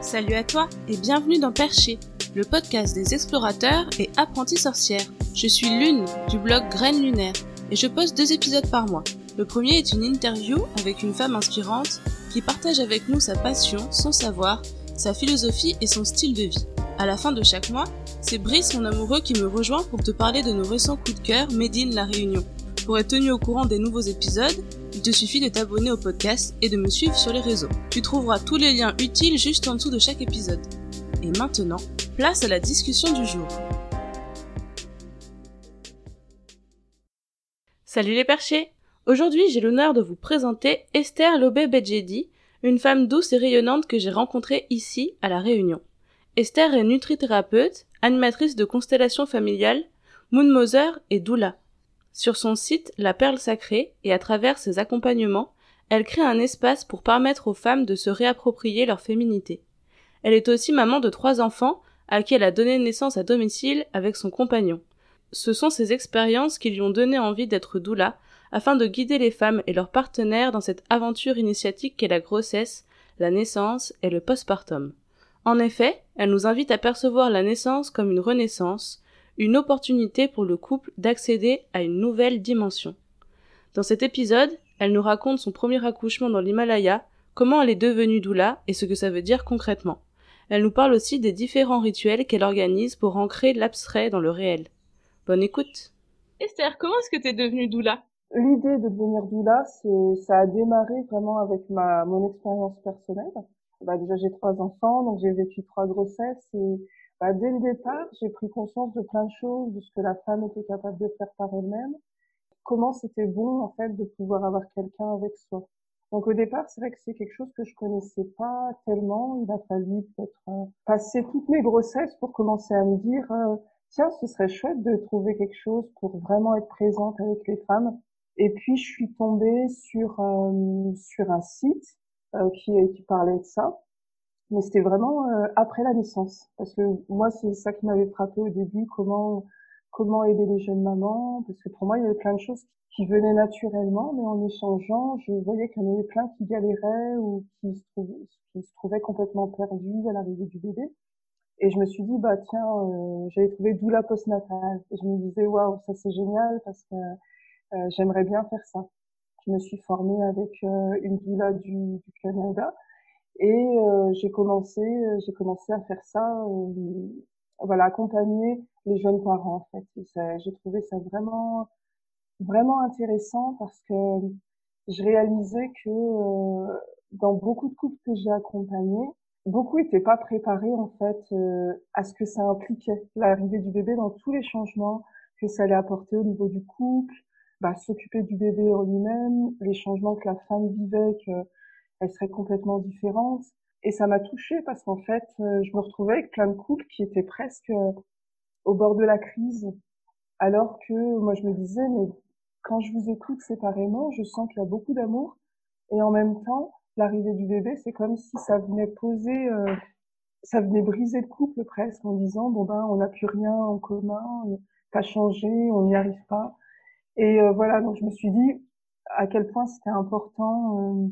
Salut à toi et bienvenue dans Perché, le podcast des explorateurs et apprentis sorcières. Je suis Lune du blog Graines Lunaire et je poste deux épisodes par mois. Le premier est une interview avec une femme inspirante qui partage avec nous sa passion, son savoir, sa philosophie et son style de vie. À la fin de chaque mois, c'est Brice, mon amoureux, qui me rejoint pour te parler de nos récents coups de cœur Made La Réunion. Pour être tenu au courant des nouveaux épisodes, il te suffit de t'abonner au podcast et de me suivre sur les réseaux. Tu trouveras tous les liens utiles juste en dessous de chaque épisode. Et maintenant, place à la discussion du jour. Salut les perchés Aujourd'hui, j'ai l'honneur de vous présenter Esther Lobé-Bedjedi, une femme douce et rayonnante que j'ai rencontrée ici, à La Réunion. Esther est nutrithérapeute, animatrice de constellations familiales, Moon et doula. Sur son site La Perle Sacrée et à travers ses accompagnements, elle crée un espace pour permettre aux femmes de se réapproprier leur féminité. Elle est aussi maman de trois enfants à qui elle a donné naissance à domicile avec son compagnon. Ce sont ces expériences qui lui ont donné envie d'être doula afin de guider les femmes et leurs partenaires dans cette aventure initiatique qu'est la grossesse, la naissance et le postpartum. En effet, elle nous invite à percevoir la naissance comme une renaissance, une opportunité pour le couple d'accéder à une nouvelle dimension. Dans cet épisode, elle nous raconte son premier accouchement dans l'Himalaya, comment elle est devenue doula et ce que ça veut dire concrètement. Elle nous parle aussi des différents rituels qu'elle organise pour ancrer l'abstrait dans le réel. Bonne écoute. Esther, comment est-ce que tu es devenue doula L'idée de devenir doula, c'est, ça a démarré vraiment avec ma, mon expérience personnelle. Bah, déjà, j'ai trois enfants, donc j'ai vécu trois grossesses et bah, dès le départ, j'ai pris conscience de plein de choses, de ce que la femme était capable de faire par elle-même, comment c'était bon en fait de pouvoir avoir quelqu'un avec soi. Donc au départ, c'est vrai que c'est quelque chose que je connaissais pas tellement. Il a fallu peut-être euh, passer toutes mes grossesses pour commencer à me dire euh, tiens, ce serait chouette de trouver quelque chose pour vraiment être présente avec les femmes et puis je suis tombée sur euh, sur un site euh, qui qui parlait de ça, mais c'était vraiment euh, après la naissance. Parce que moi c'est ça qui m'avait frappé au début comment comment aider les jeunes mamans. Parce que pour moi il y avait plein de choses qui venaient naturellement mais en échangeant je voyais qu'il y en avait plein qui galéraient ou qui se trouvaient, qui se trouvaient complètement perdus à l'arrivée du bébé. Et je me suis dit bah tiens euh, j'avais trouvé doula postnatale. Et je me disais waouh ça c'est génial parce que euh, j'aimerais bien faire ça. Je me suis formée avec euh, une doula du, du Canada et euh, j'ai commencé, j'ai commencé à faire ça, voilà, accompagner les jeunes parents en fait. J'ai trouvé ça vraiment, vraiment intéressant parce que je réalisais que dans beaucoup de couples que j'ai accompagnés, beaucoup n'étaient pas préparés en fait à ce que ça impliquait l'arrivée du bébé dans tous les changements que ça allait apporter au niveau du couple, bah, s'occuper du bébé en lui-même, les changements que la femme vivait, qu'elle serait complètement différente. Et ça m'a touchée parce qu'en fait, euh, je me retrouvais avec plein de couples qui étaient presque euh, au bord de la crise, alors que moi je me disais, mais quand je vous écoute séparément, je sens qu'il y a beaucoup d'amour, et en même temps, l'arrivée du bébé, c'est comme si ça venait poser, euh, ça venait briser le couple presque en disant, bon ben, on n'a plus rien en commun, t'as changé, on n'y arrive pas. Et euh, voilà, donc je me suis dit à quel point c'était important euh,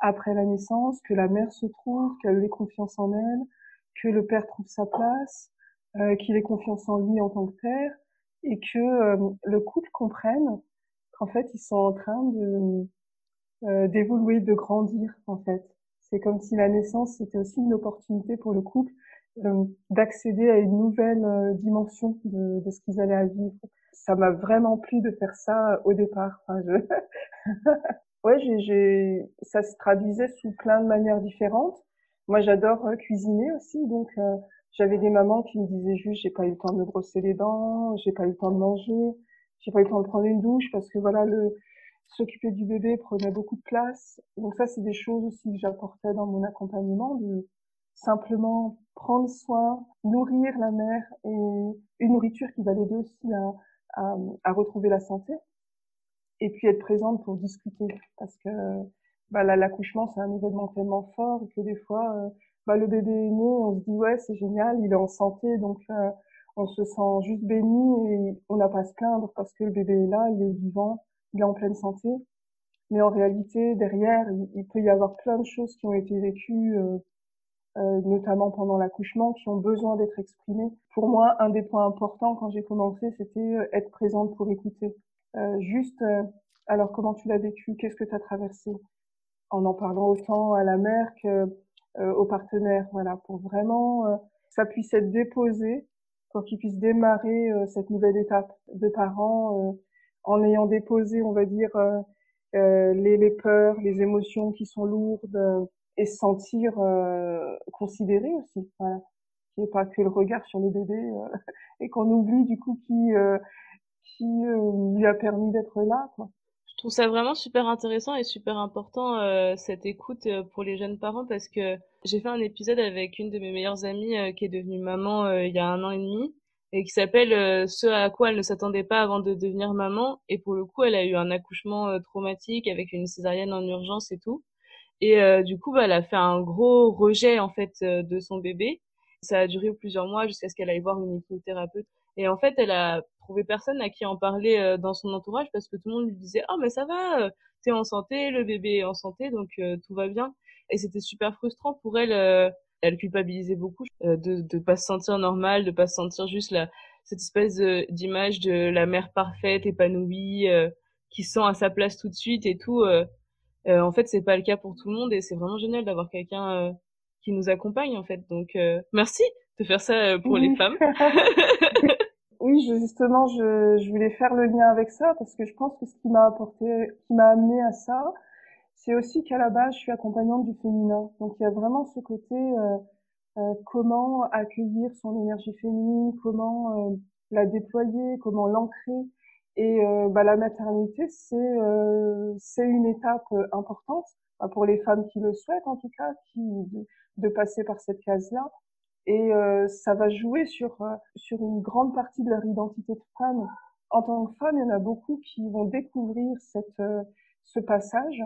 après la naissance que la mère se trouve, qu'elle ait confiance en elle, que le père trouve sa place, euh, qu'il ait confiance en lui en tant que père, et que le couple comprenne qu'en fait ils sont en train de d'évoluer, de grandir en fait. C'est comme si la naissance c'était aussi une opportunité pour le couple d'accéder à une nouvelle dimension de, de ce qu'ils allaient à vivre ça m'a vraiment plu de faire ça au départ. Enfin, je... ouais, j'ai, ça se traduisait sous plein de manières différentes. Moi, j'adore euh, cuisiner aussi, donc euh, j'avais des mamans qui me disaient juste j'ai pas eu le temps de me brosser les dents, j'ai pas eu le temps de manger, j'ai pas eu le temps de prendre une douche parce que voilà le s'occuper du bébé prenait beaucoup de place. Donc ça, c'est des choses aussi que j'apportais dans mon accompagnement, de simplement prendre soin, nourrir la mère et une nourriture qui va l'aider aussi à, à, à, retrouver la santé et puis être présente pour discuter parce que bah, l'accouchement c'est un événement tellement fort que des fois euh, bah, le bébé est né on se dit ouais c'est génial il est en santé donc euh, on se sent juste béni et on n'a pas à se plaindre parce que le bébé est là il est vivant il est en pleine santé mais en réalité derrière il, peut y avoir plein de choses qui ont été vécues euh, euh, notamment pendant l'accouchement, qui ont besoin d'être exprimés. Pour moi, un des points importants quand j'ai commencé, c'était être présente pour écouter. Euh, juste, alors comment tu l'as vécu? Qu'est-ce que tu as traversé? En en parlant autant à la mère que au partenaire, voilà, pour vraiment ça puisse être déposé, pour qu'ils puissent démarrer cette nouvelle étape de parents en ayant déposé, on va dire, les, peurs, les émotions qui sont lourdes, et se sentir euh, considéré aussi. Voilà. Qu'il pas que le regard sur le bébé euh, et qu'on oublie du coup qui, euh, qui euh, lui a permis d'être là. Je trouve ça vraiment super intéressant et super important cette écoute pour les jeunes parents parce que j'ai fait un épisode avec une de mes meilleures amies qui est devenue maman il y a un an et demi et qui s'appelle ce à quoi elle ne s'attendait pas avant de devenir maman et pour le coup elle a eu un accouchement traumatique avec une césarienne en urgence et tout et euh, du coup, bah, elle a fait un gros rejet en fait euh, de son bébé. Ça a duré plusieurs mois jusqu'à ce qu'elle aille voir une hypnothérapeute. Et en fait, elle a trouvé personne à qui en parler euh, dans son entourage parce que tout le monde lui disait "Oh mais ça va, t'es en santé, le bébé est en santé, donc tout va bien." Et c'était super frustrant pour elle. elle culpabilisait beaucoup de de pas se sentir normale, de pas se sentir juste la cette espèce d'image de la mère parfaite, épanouie, qui sent à sa place tout de suite et tout. Euh, en fait, c'est pas le cas pour tout le monde et c'est vraiment génial d'avoir quelqu'un euh, qui nous accompagne en fait. Donc euh, merci de faire ça pour les femmes. oui, justement, je, voulais faire le lien avec ça parce que je pense que ce qui m'a apporté, qui m'a amené à ça, c'est aussi qu'à la base, je suis accompagnante du féminin. Donc il y a vraiment ce côté euh, comment accueillir son énergie féminine, comment la déployer, comment l'ancrer et euh, bah, la maternité, c'est euh, une étape euh, importante bah, pour les femmes qui le souhaitent, en tout cas, qui de passer par cette case-là. Et ça va jouer sur sur une grande partie de leur identité de femme. En tant que femme, il y en a beaucoup qui vont découvrir cette ce passage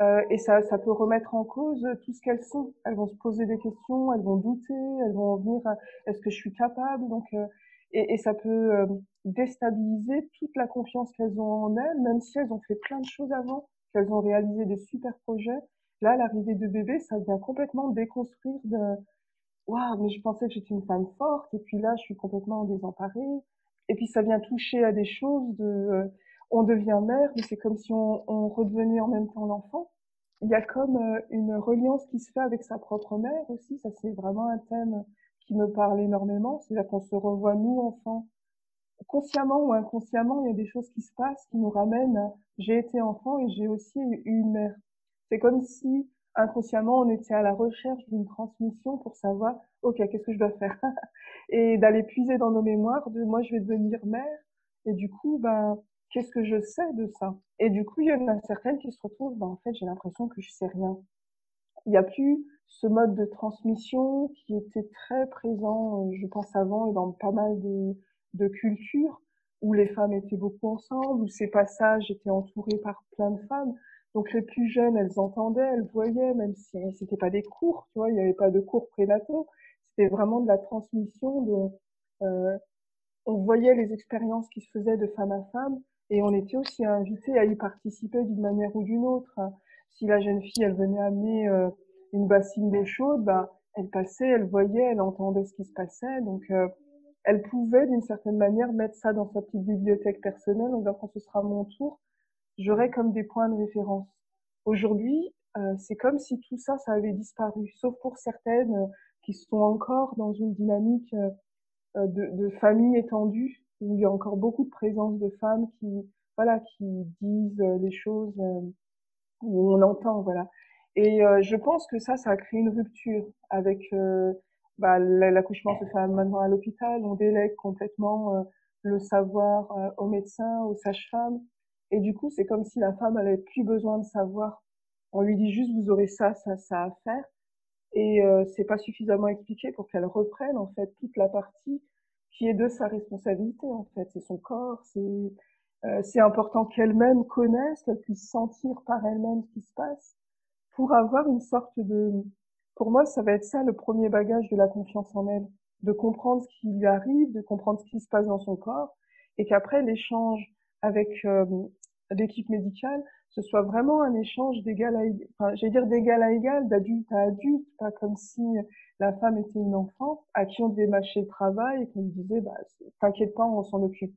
euh, et ça, ça peut remettre en cause tout ce qu'elles sont. Elles vont se poser des questions, elles vont douter, elles vont venir est-ce que je suis capable? Donc et, et, ça peut euh, déstabiliser toute la confiance qu'elles ont en elles, même si elles ont fait plein de choses avant, qu'elles ont réalisé des super projets. Là, l'arrivée de bébé, ça vient complètement déconstruire de waouh, mais je pensais que j'étais une femme forte, et puis là, je suis complètement désemparée. Et puis ça vient toucher à des choses de euh, on devient mère, mais c'est comme si on, on, redevenait en même temps l'enfant. Il y a comme euh, une reliance qui se fait avec sa propre mère aussi. Ça, c'est vraiment un thème qui me parle énormément. C'est-à-dire qu'on se revoit, nous, enfants. Consciemment ou inconsciemment, il y a des choses qui se passent qui nous ramènent. J'ai été enfant et j'ai aussi eu une mère. C'est comme si, inconsciemment, on était à la recherche d'une transmission pour savoir, OK, qu'est-ce que je dois faire? et d'aller puiser dans nos mémoires de moi, je vais devenir mère. Et du coup, ben, qu'est-ce que je sais de ça? Et du coup, il y en a certaines qui se retrouvent, ben, en fait, j'ai l'impression que je sais rien. Il n'y a plus ce mode de transmission qui était très présent, euh, je pense avant et dans pas mal de, de cultures où les femmes étaient beaucoup ensemble, où ces passages étaient entourés par plein de femmes. Donc les plus jeunes, elles entendaient, elles voyaient, même si c'était pas des cours, tu vois, il n'y avait pas de cours prénataux, c'était vraiment de la transmission. Euh, on voyait les expériences qui se faisaient de femme à femme et on était aussi invité à y participer d'une manière ou d'une autre. Si la jeune fille, elle venait amener euh, une bassine d'eau chaude, bah, elle passait, elle voyait, elle entendait ce qui se passait, donc euh, elle pouvait d'une certaine manière mettre ça dans sa petite bibliothèque personnelle en disant quand ce sera mon tour, j'aurai comme des points de référence. Aujourd'hui, euh, c'est comme si tout ça, ça avait disparu, sauf pour certaines euh, qui sont encore dans une dynamique de, de, famille étendue, où il y a encore beaucoup de présence de femmes qui, voilà, qui disent les choses, où on entend, voilà. Et euh, je pense que ça, ça a créé une rupture avec euh, bah, l'accouchement se fait maintenant à l'hôpital, on délègue complètement euh, le savoir aux médecins, aux sages-femmes, et du coup, c'est comme si la femme n'avait plus besoin de savoir. On lui dit juste vous aurez ça, ça, ça à faire, et c'est pas suffisamment expliqué pour qu'elle reprenne en fait toute la partie qui est de sa responsabilité en fait. C'est son corps, c'est c'est important qu'elle-même connaisse, qu'elle puisse sentir par elle-même ce qui se passe pour avoir une sorte de... Pour moi, ça va être ça le premier bagage de la confiance en elle, de comprendre ce qui lui arrive, de comprendre ce qui se passe dans son corps, et qu'après l'échange avec euh, l'équipe médicale, ce soit vraiment un échange d'égal à égal, enfin, j'allais dire d'égal à égal, d'adulte à adulte, pas comme si la femme était une enfant à qui on devait mâcher le travail et qu'on lui disait, bah, t'inquiète pas, on s'en occupe.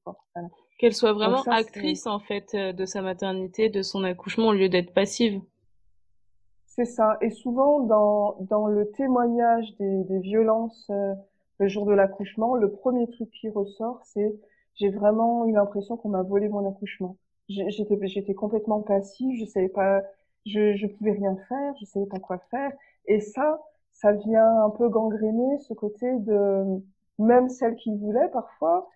Qu'elle soit vraiment actrice, en fait, euh, de sa maternité, de son accouchement, au lieu d'être passive. C'est ça. Et souvent, dans, dans le témoignage des, des violences euh, le jour de l'accouchement, le premier truc qui ressort, c'est j'ai vraiment eu l'impression qu'on m'a volé mon accouchement. J'étais, j'étais complètement passive, je savais pas, je, je pouvais rien faire, je savais pas quoi faire. Et ça, ça vient un peu gangréner ce côté de, même celle qui voulait parfois,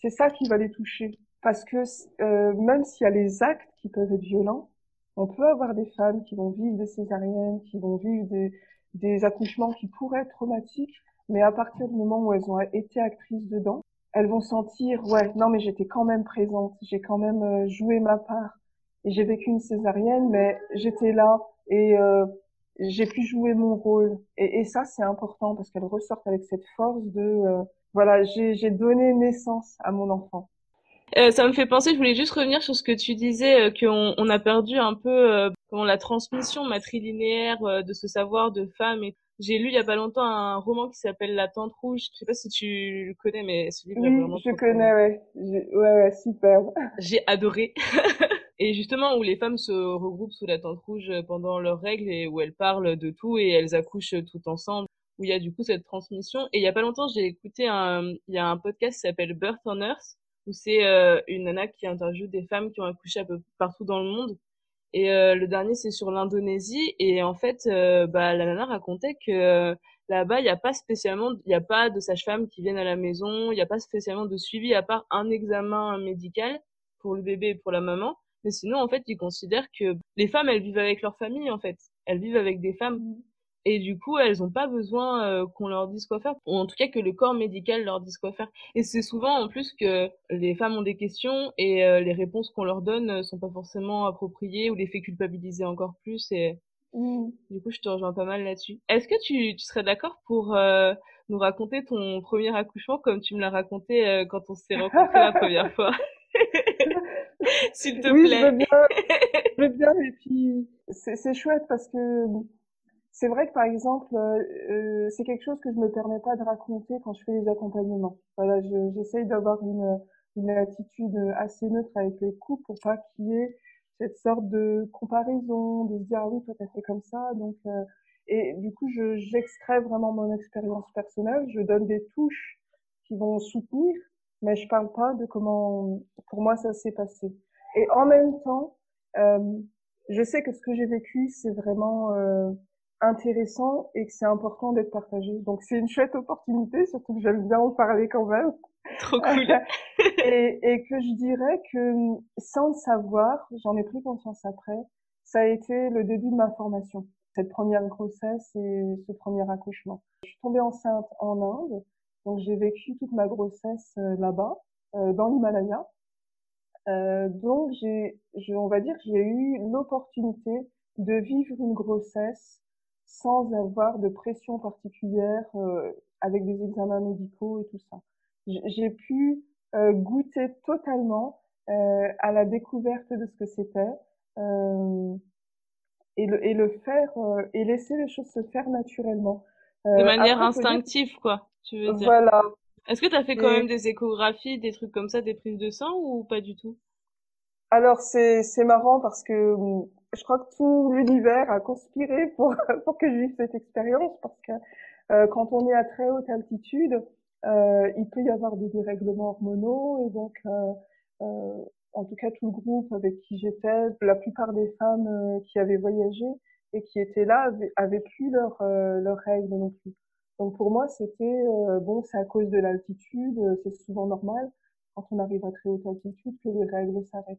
c'est ça qui va les toucher. Parce que euh, même s'il y a les actes qui peuvent être violents, on peut avoir des femmes qui vont vivre des césariennes, qui vont vivre des, des accouchements qui pourraient être traumatiques, mais à partir du moment où elles ont été actrices dedans, elles vont sentir, ouais, non mais j'étais quand même présente, j'ai quand même euh, joué ma part. Et j'ai vécu une césarienne, mais j'étais là et euh, j'ai pu jouer mon rôle. Et, ça, c'est important parce qu'elles ressortent avec cette force de, euh, voilà, j'ai donné naissance à mon enfant. Euh, ça me fait penser, je voulais juste revenir sur ce que tu disais, euh, qu'on on a perdu un peu euh, la transmission matrilinéaire de ce savoir de femme. Et j'ai lu il y a pas longtemps un roman qui s'appelle La Tente Rouge. Je sais pas si tu le connais, mais ce livre oui, vraiment je connais, ouais. ouais, ouais, super. J'ai adoré. et justement où les femmes se regroupent sous la tente rouge pendant leurs règles et où elles parlent de tout et elles accouchent tout ensemble où il y a du coup cette transmission et il y a pas longtemps j'ai écouté un il y a un podcast qui s'appelle Birth on Earth où c'est euh, une nana qui interviewe des femmes qui ont accouché un peu partout dans le monde. Et euh, le dernier, c'est sur l'Indonésie. Et en fait, euh, bah, la nana racontait que là-bas, il n'y a pas spécialement, il n'y a pas de sage-femme qui viennent à la maison, il n'y a pas spécialement de suivi à part un examen médical pour le bébé et pour la maman. Mais sinon, en fait, ils considèrent que les femmes, elles vivent avec leur famille, en fait. Elles vivent avec des femmes. Et du coup, elles n'ont pas besoin euh, qu'on leur dise quoi faire, ou en tout cas que le corps médical leur dise quoi faire. Et c'est souvent en plus que les femmes ont des questions et euh, les réponses qu'on leur donne ne sont pas forcément appropriées ou les fait culpabiliser encore plus. Et mmh. du coup, je te rejoins pas mal là-dessus. Est-ce que tu, tu serais d'accord pour euh, nous raconter ton premier accouchement comme tu me l'as raconté quand on s'est rencontrés la première fois? S'il te oui, plaît. Je veux bien. Je veux bien. Et puis, c'est chouette parce que c'est vrai que par exemple, euh, euh, c'est quelque chose que je me permets pas de raconter quand je fais les accompagnements. Voilà, j'essaye d'avoir une, une attitude assez neutre avec les couples pour pas qu'il y ait cette sorte de comparaison, de se dire ah oui toi t'as fait comme ça, donc euh, et du coup je j'extrais vraiment mon expérience personnelle, je donne des touches qui vont soutenir, mais je parle pas de comment pour moi ça s'est passé. Et en même temps, euh, je sais que ce que j'ai vécu c'est vraiment euh, intéressant et que c'est important d'être partagé. Donc c'est une chouette opportunité, surtout que j'aime bien en parler quand même. Trop cool. et, et que je dirais que sans le savoir, j'en ai pris conscience après, ça a été le début de ma formation. Cette première grossesse et ce premier accouchement. Je suis tombée enceinte en Inde, donc j'ai vécu toute ma grossesse euh, là-bas, euh, dans l'Himalaya. Euh, donc j'ai, on va dire, j'ai eu l'opportunité de vivre une grossesse sans avoir de pression particulière euh, avec des examens médicaux et tout ça. J'ai pu euh, goûter totalement euh, à la découverte de ce que c'était et le, et le faire et laisser les choses se faire naturellement. de manière instinctive, quoi, tu veux dire. Voilà. Est-ce que tu as fait quand même des échographies, des trucs comme ça, des prises de sang ou pas du tout? Alors c'est c'est marrant parce que je crois que tout l'univers a conspiré pour, que je vive cette expérience parce que euh, quand on est à très haute altitude, euh, il peut y avoir des dérèglements hormonaux et donc euh, en tout cas tout le groupe avec qui j'étais, la plupart des femmes qui avaient voyagé et qui étaient là avaient, avaient plus leurs leur règles non plus. Donc pour moi c'était bon c'est à cause de l'altitude, c'est souvent normal quand on arrive à très haute altitude que les règles s'arrêtent.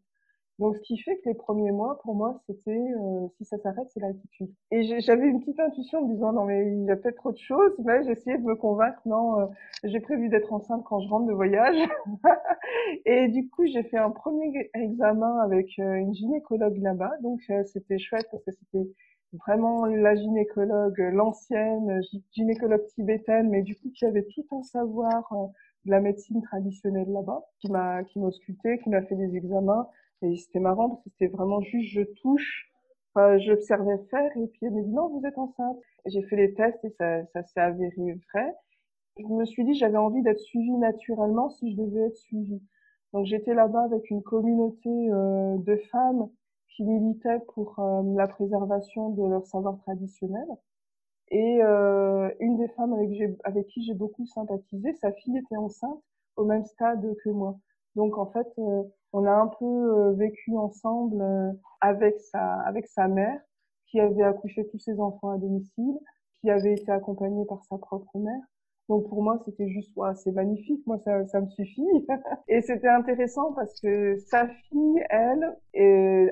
Donc, ce qui fait que les premiers mois, pour moi, c'était euh, si ça s'arrête, c'est l'altitude. Et j'avais une petite intuition en me disant non mais il y a peut-être autre chose, mais j'essayais de me convaincre non, euh, j'ai prévu d'être enceinte quand je rentre de voyage. et du coup, j'ai fait un premier examen avec euh, une gynécologue là-bas, donc c'était chouette parce que c'était vraiment la gynécologue, l'ancienne gynécologue tibétaine, mais du coup qui avait tout un savoir de la médecine traditionnelle là-bas, qui m'a qui m'a qui m'a fait des examens Et c'était marrant parce que c'était vraiment juste je touche, j'observais faire et puis elle me dit non, vous êtes enceinte. J'ai fait les tests et ça, ça s'est avéré vrai. Je me suis dit j'avais envie d'être suivie naturellement si je devais être suivie. Donc j'étais là-bas avec une communauté euh, de femmes qui militaient pour euh, la préservation de leur savoir traditionnel. Et euh, une des femmes avec, avec qui j'ai beaucoup sympathisé, sa fille était enceinte au même stade que moi. Donc en fait, on a un peu euh, vécu ensemble euh, avec sa avec sa mère qui avait accouché tous ses enfants à domicile, qui avait été accompagnée par sa propre mère. Donc pour moi, c'était juste, ouais, c'est magnifique, moi ça, ça me suffit. et c'était intéressant parce que sa fille, elle,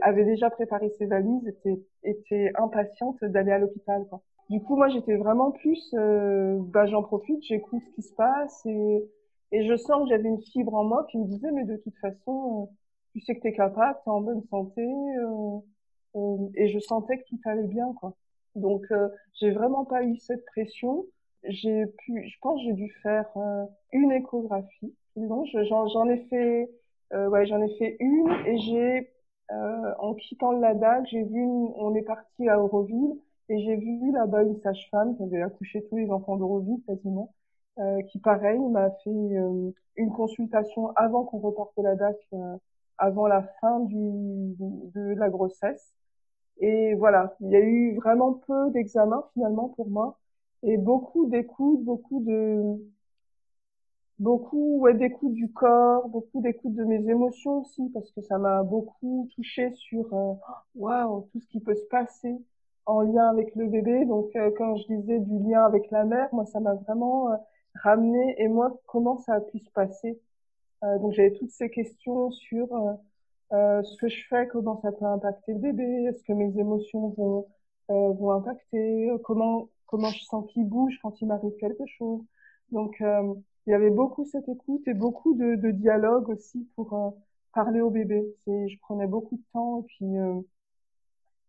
avait déjà préparé ses valises, était, était impatiente d'aller à l'hôpital. Du coup, moi j'étais vraiment plus, euh, bah j'en profite, j'écoute ce qui se passe et et je sens que j'avais une fibre en moi qui me disait, mais de toute façon, euh, tu sais que tu es capable, tu es en bonne santé. Euh, euh, et je sentais que tout allait bien, quoi. Donc, euh, j'ai vraiment pas eu cette pression. J'ai pu, je pense, j'ai dû faire une échographie. Non, j'en ai fait, ouais, j'en ai fait une et j'ai, en quittant le Ladakh, j'ai vu, on est parti à Auroville et j'ai vu là-bas une sage-femme qui avait accouché tous les enfants d'Auroville quasiment euh, qui pareil m'a fait euh, une consultation avant qu'on reparte la date, euh, avant la fin du, de la grossesse. Et voilà, il y a eu vraiment peu d'examens finalement pour moi et beaucoup d'écoutes, beaucoup de beaucoup ouais d'écoute du corps, beaucoup d'écoute de mes émotions aussi parce que ça m'a beaucoup touché sur waouh tout ce qui peut se passer en lien avec le bébé. Donc quand je disais du lien avec la mère, moi ça m'a vraiment ramener et moi comment ça a pu se passer. Euh, donc j'avais toutes ces questions sur euh, euh, ce que je fais, comment ça peut impacter le bébé, est-ce que mes émotions vont euh, vont impacter, comment comment je sens qu'il bouge quand il m'arrive quelque chose. Donc il y avait beaucoup cette écoute et beaucoup de, de dialogue aussi pour parler au bébé. C'est je prenais beaucoup de temps et puis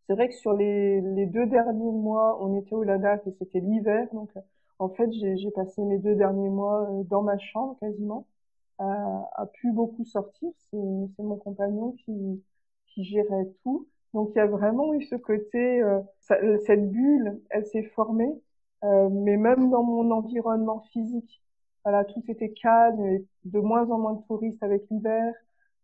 c'est vrai que sur les, les deux derniers mois, on était au Ladakh et c'était l'hiver, donc en fait, j'ai passé mes deux derniers mois euh, dans ma chambre quasiment, à, à plus beaucoup sortir. C'est mon compagnon qui, qui gérait tout. Donc il y a vraiment eu ce côté, euh, cette bulle, elle s'est formée, euh, mais même dans mon environnement physique, voilà, tout était calme, et de moins en moins de touristes avec l'hiver.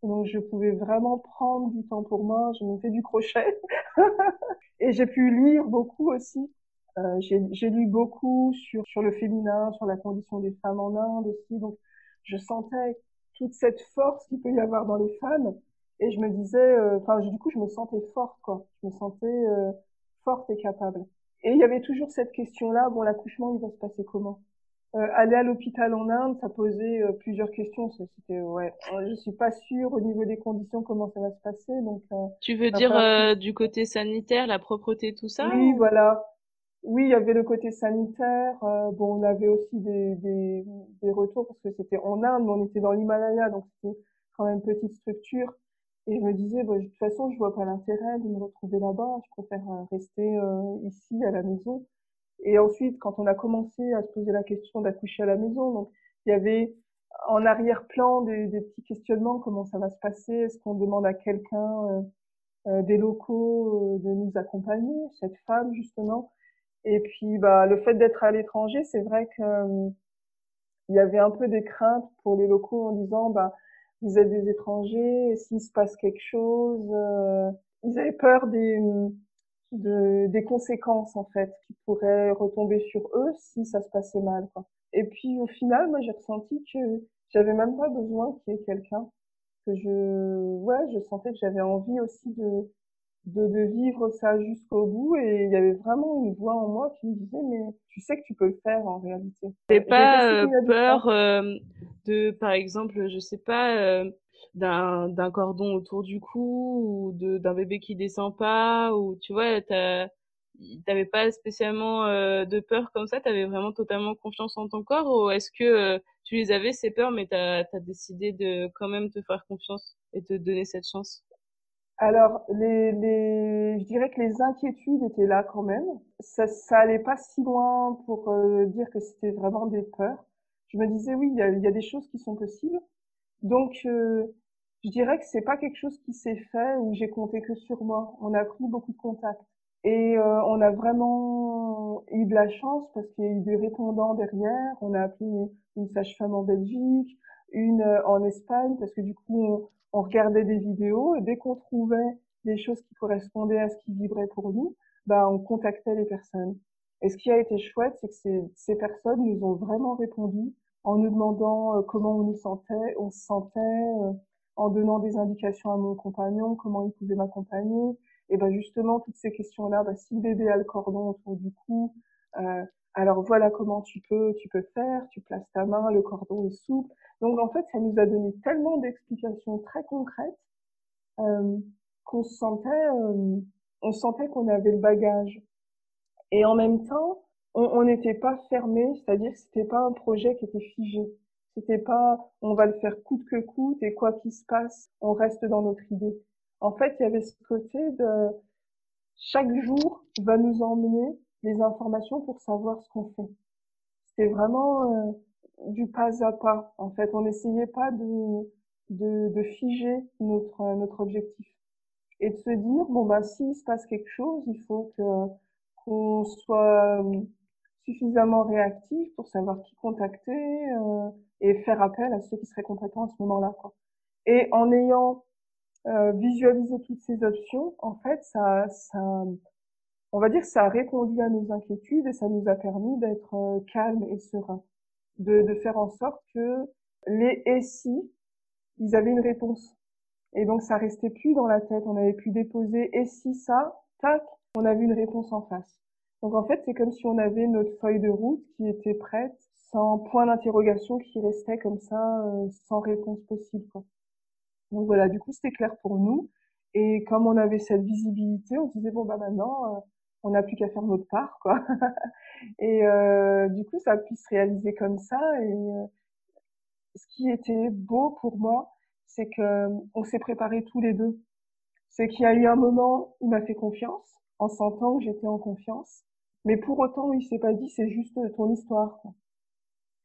Donc je pouvais vraiment prendre du temps pour moi. Je me fais du crochet et j'ai pu lire beaucoup aussi. Euh, j'ai lu beaucoup sur, sur le féminin, sur la condition des femmes en Inde aussi. Donc, je sentais toute cette force qu'il peut y avoir dans les femmes. Et je me disais, euh, enfin, du coup, je me sentais forte, quoi. Je me sentais euh, forte et capable. Et il y avait toujours cette question-là, bon, l'accouchement, il va se passer comment? Euh, Aller à l'hôpital en Inde, ça posait plusieurs questions. C'était, ouais, je suis pas sûre au niveau des conditions comment ça va se passer. Donc, tu veux dire du côté sanitaire, la propreté, tout ça Oui, voilà. Oui, il y avait le côté sanitaire. Euh, bon, on avait aussi des, des, des retours parce que c'était en Inde, mais on était dans l'Himalaya, donc c'était quand même petite structure. Et je me disais, bon, de toute façon, je vois pas l'intérêt de me retrouver là-bas. Je préfère euh, rester euh, ici à la maison. Et ensuite, quand on a commencé à se poser la question d'accoucher à la maison, donc il y avait en arrière-plan des, des, petits questionnements comment ça va se passer? Est-ce qu'on demande à quelqu'un des locaux de nous accompagner? Cette femme justement et puis, bah, le fait d'être à l'étranger, c'est vrai que euh, il y avait un peu des craintes pour les locaux en disant, bah, vous êtes des étrangers, s'il se passe quelque chose, euh, ils avaient peur des, de, des conséquences en fait qui pourraient retomber sur eux si ça se passait mal. Quoi. Et puis au final, moi j'ai ressenti que j'avais même pas besoin qu'il y ait quelqu'un, que je, ouais, je sentais que j'avais envie aussi de de, de vivre ça jusqu'au bout et il y avait vraiment une voix en moi qui me disait mais tu sais que tu peux le faire en réalité. T'avais pas euh, peur euh, de par exemple je sais pas euh, d'un d'un cordon autour du cou ou de d'un bébé qui descend pas ou tu vois t'as t'avais pas spécialement de peur comme ça t'avais vraiment totalement confiance en ton corps ou est-ce que tu les avais ces peurs mais t'as as décidé de quand même te faire confiance et te donner cette chance? Alors, les, les, je dirais que les inquiétudes étaient là quand même. Ça, ça allait pas si loin pour euh, dire que c'était vraiment des peurs. Je me disais oui, il y a, y a, des choses qui sont possibles. Donc, euh, je dirais que c'est pas quelque chose qui s'est fait où j'ai compté que sur moi. On a pris beaucoup de contacts. Et euh, on a vraiment eu de la chance parce qu'il y a eu des répondants derrière. On a appelé une sage-femme en Belgique, une euh, en Espagne parce que du coup regardait des vidéos et dès qu'on trouvait des choses qui correspondaient à ce qui vibrait pour nous, bah on contactait les personnes. Et ce qui a été chouette, c'est que ces, ces personnes nous ont vraiment répondu en nous demandant euh, comment on nous sentait, on se sentait, en donnant des indications à mon compagnon, comment il pouvait m'accompagner. Et ben justement, toutes ces questions-là, ben, si le bébé a le cordon autour du cou, euh, alors voilà comment tu peux, tu peux faire, tu places ta main, le cordon est souple. Donc en fait, ça nous a donné tellement d'explications très concrètes euh, qu'on sentait, euh, on sentait qu'on avait le bagage. Et en même temps, on n'était pas fermé, c'est-à-dire c'était pas un projet qui était figé. C'était pas on va le faire coûte que coûte et quoi qu'il se passe, on reste dans notre idée. En fait, il y avait ce côté de chaque jour va nous emmener les informations pour savoir ce qu'on fait. C'était vraiment euh, du pas à pas. En fait, on n'essayait pas de, de, de, figer notre, notre objectif et de se dire bon bah s'il se passe quelque chose, il faut que qu'on soit suffisamment réactif pour savoir qui contacter euh, et faire appel à ceux qui seraient compétents à ce moment-là. Quoi. Et en ayant euh, visualisé toutes ces options, en fait, ça, ça, on va dire, ça a répondu à nos inquiétudes et ça nous a permis d'être euh, calmes et sereins, de, faire en sorte que les et si, ils avaient une réponse. Et donc ça restait plus dans la tête, on avait pu déposer et si ça, tac, on avait une réponse en face. Donc en fait, c'est comme si on avait notre feuille de route qui était prête, sans point d'interrogation qui restait comme ça, euh, sans réponse possible. Donc voilà, du coup, c'était clair pour nous. Et comme on avait cette visibilité, on se disait bon bah maintenant, euh, on n'a plus qu'à faire notre part, quoi. et euh, du coup, ça a pu se réaliser comme ça. Et euh, ce qui était beau pour moi, c'est que on s'est préparés tous les deux. C'est qu'il y a eu un moment où il m'a fait confiance, en sentant que j'étais en confiance. Mais pour autant, il s'est pas dit c'est juste ton histoire.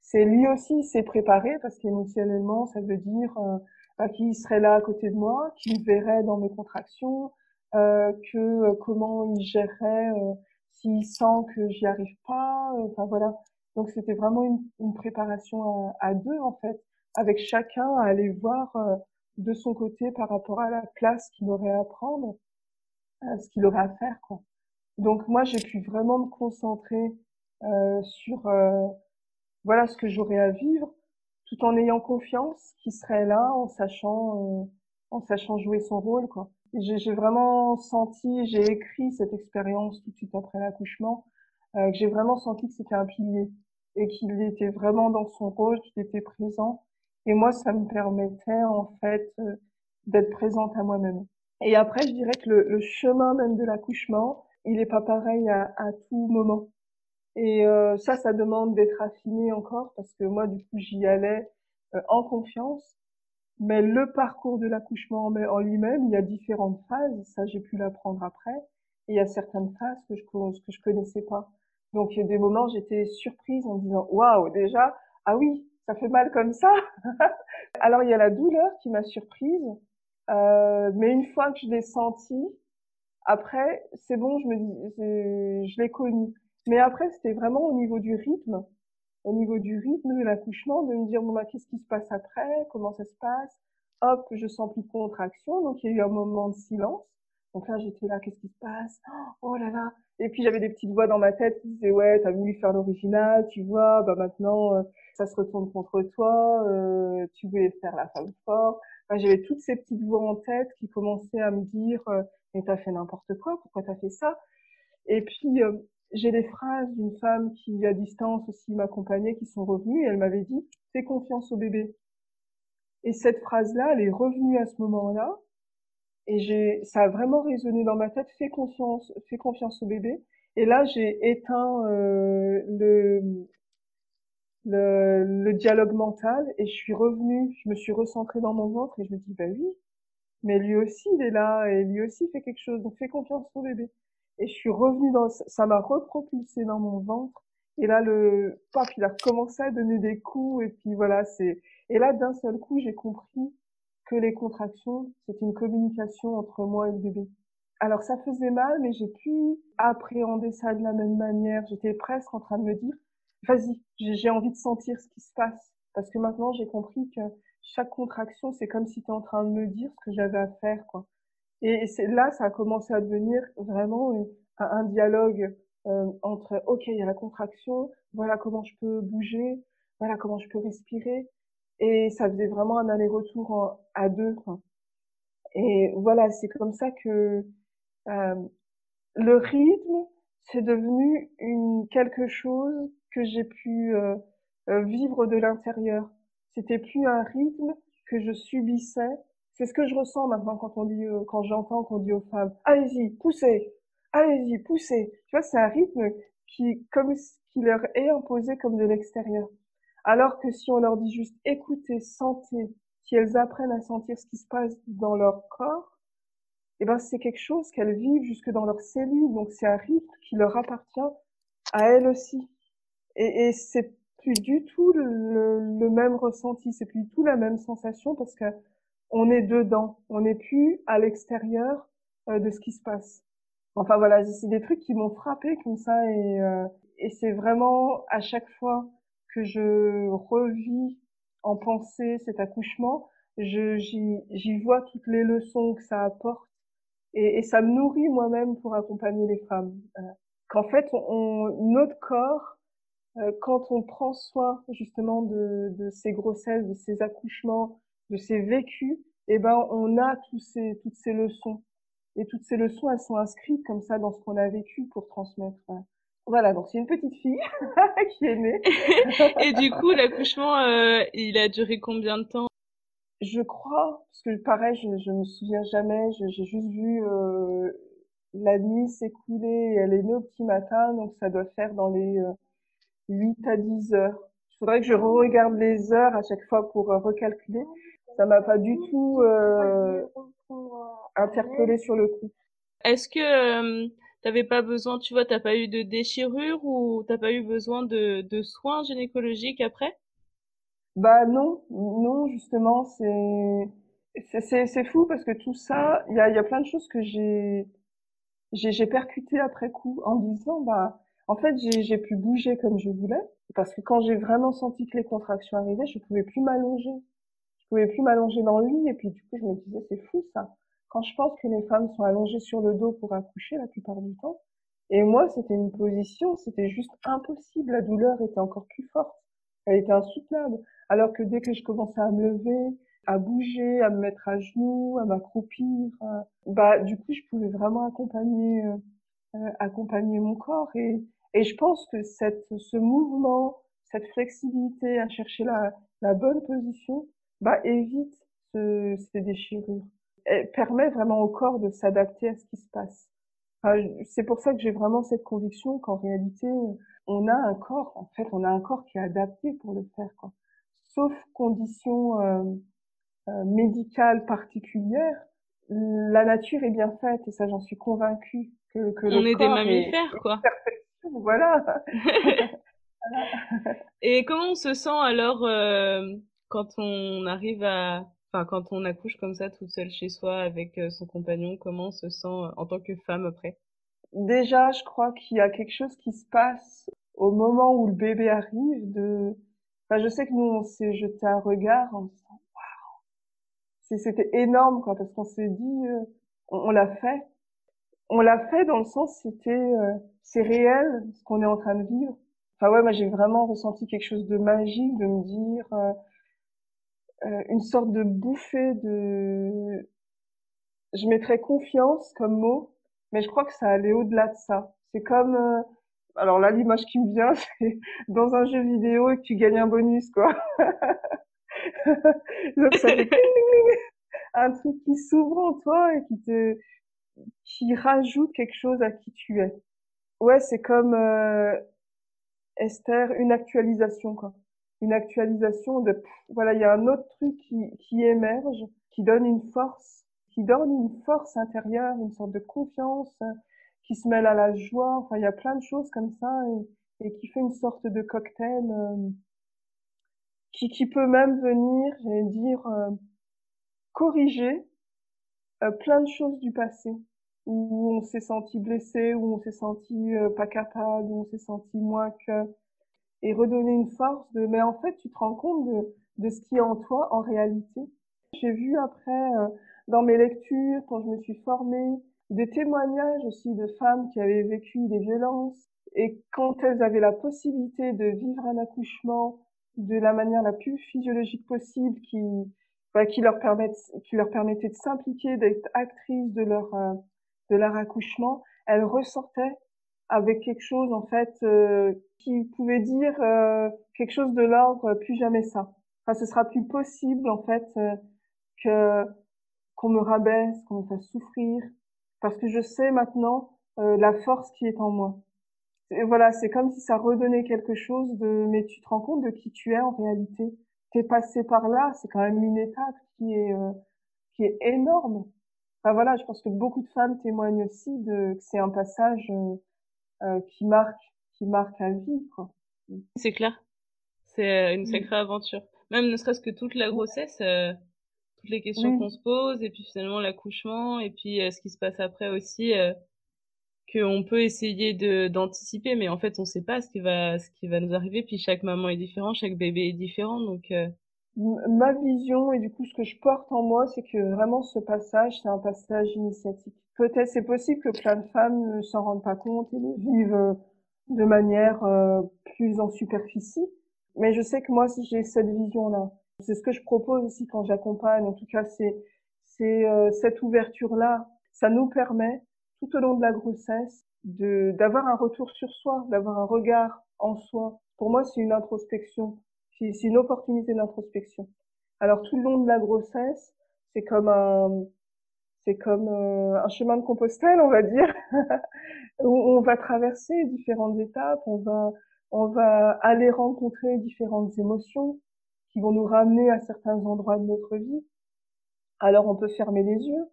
C'est lui aussi s'est préparé parce qu'émotionnellement, ça veut dire euh, bah, qu'il serait là à côté de moi, qu'il verrait dans mes contractions, que euh, comment il gérerait euh, s'il sent que j'y arrive pas. Enfin voilà. Donc c'était vraiment une, une préparation à, à, deux en fait, avec chacun à aller voir de son côté par rapport à la place qu'il aurait à prendre, ce qu'il aurait à faire quoi. Donc moi, j'ai pu vraiment me concentrer euh, sur euh, voilà ce que j'aurais à vivre, tout en ayant confiance qu'il serait là, en sachant euh, en sachant jouer son rôle quoi. J'ai vraiment senti, j'ai écrit cette expérience tout de suite après l'accouchement, que j'ai vraiment senti que c'était un pilier et qu'il était vraiment dans son rôle, qu'il était présent. Et moi, ça me permettait en fait d'être présente à moi-même. Et après, je dirais que le, le chemin même de l'accouchement, il n'est pas pareil à, à, tout moment. Et euh, ça, ça demande d'être affiné encore parce que moi, du coup, j'y allais euh, en confiance. Mais le parcours de l'accouchement en lui-même, il y a différentes phases. Ça, j'ai pu l'apprendre après. Il y a certaines phases que je que connaissais pas. Donc, il y a des moments, j'étais surprise en me disant, waouh, déjà, ah oui, ça fait mal comme ça. Alors, il y a la douleur qui m'a surprise. Euh, mais une fois que je l'ai sentie, après, c'est bon, je me dis, je l'ai connu. Mais après, c'était vraiment au niveau du rythme, au niveau du rythme de l'accouchement, de me dire, bon, bah, qu'est-ce qui se passe après? Comment ça se passe? Hop, je sens plus de contraction. Donc, il y a eu un moment de silence. Donc là, j'étais là, qu'est-ce qui se passe? Oh là là. Et puis, j'avais des petites voix dans ma tête qui disaient, ouais, t'as voulu faire l'original, tu vois, bah, maintenant, euh, ça se retourne contre toi, euh, tu voulais faire la femme forte. j'avais toutes ces petites voix en tête qui commençaient à me dire, euh, mais t'as fait n'importe quoi, pourquoi t'as fait ça? Et puis euh, j'ai des phrases d'une femme qui à distance aussi m'accompagnait, qui sont revenues et elle m'avait dit fais confiance au bébé. Et cette phrase-là, elle est revenue à ce moment-là et j'ai ça a vraiment résonné dans ma tête fais confiance, fais confiance au bébé. Et là j'ai éteint euh, le, le le dialogue mental et je suis revenue, je me suis recentrée dans mon ventre et je me dis bah oui, mais lui aussi il est là et lui aussi fait quelque chose donc fais confiance au bébé et je suis revenue dans ça m'a repropulsé dans mon ventre et là le paf il a commencé à donner des coups et puis voilà c'est et là d'un seul coup j'ai compris que les contractions, c'était une communication entre moi et le bébé. Alors ça faisait mal, mais j'ai pu appréhender ça de la même manière. J'étais presque en train de me dire, vas-y, j'ai envie de sentir ce qui se passe. Parce que maintenant, j'ai compris que chaque contraction, c'est comme si tu en train de me dire ce que j'avais à faire. Quoi. Et c'est là, ça a commencé à devenir vraiment un, dialogue euh, entre, OK, il y a la contraction, voilà comment je peux bouger, voilà comment je peux respirer. Et ça faisait vraiment un aller-retour à deux. Quoi. Et voilà, c'est comme ça que euh, le rythme, c'est devenu une quelque chose que j'ai pu euh, euh, vivre de l'intérieur. C'était plus un rythme que je subissais. C'est ce que je ressens maintenant quand on dit, euh, quand j'entends qu'on dit aux femmes, allez-y, poussez, allez-y, poussez. Tu vois, c'est un rythme qui, comme, qui leur est imposé comme de l'extérieur. Alors que si on leur dit juste écoutez, sentez, si elles apprennent à sentir ce qui se passe dans leur corps, eh ben c'est quelque chose qu'elles vivent jusque dans leurs cellules. Donc c'est un rythme qui leur appartient à elles aussi. Et, et c'est plus du tout le, le, même ressenti, c'est plus du tout la même sensation parce que on est dedans, on n'est plus à l'extérieur euh, de ce qui se passe. Enfin voilà, c'est des trucs qui m'ont frappé comme ça et, euh, et c'est vraiment à chaque fois que je revis en pensée cet accouchement, j'y vois toutes les leçons que ça apporte et, et ça me nourrit moi-même pour accompagner les femmes. Euh, qu'en fait, on, notre corps euh, quand on prend soin justement de, de, ces grossesses, de ces accouchements, de ces vécus, eh ben on a tous ces, toutes ces leçons. Et toutes ces leçons, elles sont inscrites comme ça dans ce qu'on a vécu pour transmettre. Voilà, donc c'est une petite fille qui est née. Et du coup, l'accouchement, euh, il a duré combien de temps? Je crois, parce que pareil, je, je me souviens jamais. J'ai juste vu euh, la nuit s'écouler. Elle est née au petit matin, donc ça doit faire dans les 8 à 10 heures. Il faudrait que je re-regarde les heures à chaque fois pour euh, recalculer. Ça m'a pas du tout euh, interpellé sur le coup. Est-ce que euh, t'avais pas besoin, tu vois, t'as pas eu de déchirure ou t'as pas eu besoin de, de soins gynécologiques après? Bah non, non justement, c'est c'est c'est fou parce que tout ça, il y a il y a plein de choses que j'ai j'ai j'ai percuté après coup en disant bah en fait, j'ai pu bouger comme je voulais, parce que quand j'ai vraiment senti que les contractions arrivaient, je pouvais plus m'allonger. Je pouvais plus m'allonger dans le lit, et puis du coup, je me disais, c'est fou ça. Quand je pense que les femmes sont allongées sur le dos pour accoucher la plupart du temps, et moi, c'était une position, c'était juste impossible. La douleur était encore plus forte. Elle était insoutenable. Alors que dès que je commençais à me lever, à bouger, à me mettre à genoux, à m'accroupir, euh, bah du coup, je pouvais vraiment accompagner, euh, euh, accompagner mon corps et et je pense que cette, ce mouvement, cette flexibilité à chercher la, la bonne position, bah, évite ce, ces déchirures. Elle permet vraiment au corps de s'adapter à ce qui se passe. c'est pour ça que j'ai vraiment cette conviction qu'en réalité, on a un corps, en fait, on a un corps qui est adapté pour le faire, quoi. Sauf conditions euh, euh, médicales particulières, la nature est bien faite et ça, j'en suis convaincue. Que, que on est des mammifères, quoi. Voilà. Et comment on se sent alors euh, quand on arrive à, enfin quand on accouche comme ça toute seule chez soi avec euh, son compagnon, comment on se sent euh, en tant que femme après? Déjà, je crois qu'il y a quelque chose qui se passe au moment où le bébé arrive. De, enfin, je sais que nous on s'est jeté un regard en disant waouh, c'était énorme quoi, parce qu'on s'est dit, on l'a fait, on l'a fait dans le sens c'était euh, c'est réel ce qu'on est en train de vivre. Enfin ouais, moi j'ai vraiment ressenti quelque chose de magique de me dire euh, euh, une sorte de bouffée de je mettrais confiance comme mot, mais je crois que ça allait au-delà de ça. C'est comme alors là l'image qui me vient c'est dans un jeu vidéo et que tu gagnes un bonus quoi. Donc ça un truc qui s'ouvre en toi et qui te qui rajoute quelque chose à qui tu es. Ouais, c'est comme euh, Esther, une actualisation quoi. Une actualisation de voilà, il y a un autre truc qui, qui émerge, qui donne une force, qui donne une force intérieure, une sorte de confiance, qui se mêle à la joie. Enfin, il y a plein de choses comme ça et, et qui fait une sorte de cocktail euh, qui, qui peut même venir, j'allais dire, euh, corriger euh, plein de choses du passé où on s'est senti blessé, où on s'est senti euh, pas capable, où on s'est senti moins que et redonner une force de mais en fait tu te rends compte de, de ce qui est en toi en réalité. J'ai vu après euh, dans mes lectures quand je me suis formée des témoignages aussi de femmes qui avaient vécu des violences et quand elles avaient la possibilité de vivre un accouchement de la manière la plus physiologique possible qui bah, qui leur qui leur permettait de s'impliquer d'être actrices de leur euh, de leur accouchement elles ressortaient avec quelque chose en fait euh, qui pouvait dire euh, quelque chose de l'ordre plus jamais ça. Enfin, ce sera plus possible en fait euh, que qu'on me rabaisse, qu'on me fasse souffrir, parce que je sais maintenant la force qui est en moi. Et voilà, c'est comme si ça redonnait quelque chose de, mais tu te rends compte de qui tu es en réalité. T'es passé par là, c'est quand même une étape qui est qui est énorme. Enfin voilà, je pense que beaucoup de femmes témoignent aussi de que c'est un passage euh, qui marque qui marque à vie quoi. C'est clair. C'est euh, une sacrée aventure. Même ne serait-ce que toute la grossesse, euh, toutes les questions qu'on se pose, et puis finalement l'accouchement, et puis ce qui se passe après aussi, qu'on peut essayer de d'anticiper, mais en fait on sait pas ce qui va ce qui va nous arriver. Puis chaque maman est différent, chaque bébé est différent, donc. Ma vision et du coup ce que je porte en moi, c'est que vraiment ce passage, c'est un passage initiatique peut-être c'est possible que plein de femmes ne s'en rendent pas compte et vivent euh, de manière euh, plus en superficie. Mais je sais que moi, si j'ai cette vision-là, c'est ce que je propose aussi quand j'accompagne. En tout cas, c'est c'est euh, cette ouverture-là. Ça nous permet tout au long de la grossesse de d'avoir un retour sur soi, d'avoir un regard en soi. Pour moi, c'est une introspection. C'est une opportunité d'introspection. Alors tout le long de la grossesse, c'est comme un c'est comme euh, un chemin de Compostelle, on va dire, où on va traverser différentes étapes, on va, on va aller rencontrer différentes émotions qui vont nous ramener à certains endroits de notre vie. Alors on peut fermer les yeux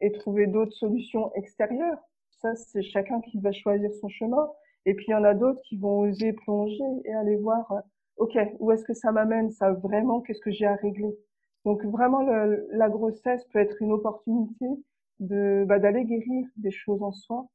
et trouver d'autres solutions extérieures. Ça, c'est chacun qui va choisir son chemin. Et puis il y en a d'autres qui vont oser plonger et aller voir, euh, ok, où est-ce que ça m'amène? Ça vraiment, qu'est-ce que j'ai à régler? Donc vraiment, la grossesse peut être une opportunité de bah, d'aller guérir des choses en soi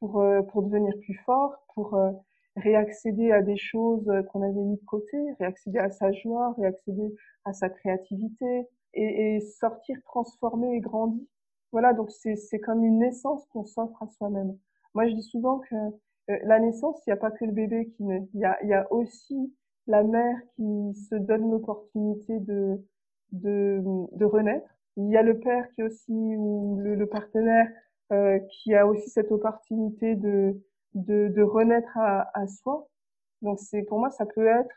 pour euh, pour devenir plus fort, pour euh, réaccéder à des choses qu'on avait mis de côté, réaccéder à sa joie, réaccéder à sa créativité et, et sortir transformé et grandi. Voilà, donc c'est c'est comme une naissance qu'on s'offre à soi-même. Moi, je dis souvent que euh, la naissance, il n'y a pas que le bébé qui naît, il y a y a aussi la mère qui se donne l'opportunité de de, de renaître. Il y a le père qui aussi, ou le, le partenaire, euh, qui a aussi cette opportunité de, de, de renaître à, à soi. Donc c'est pour moi, ça peut être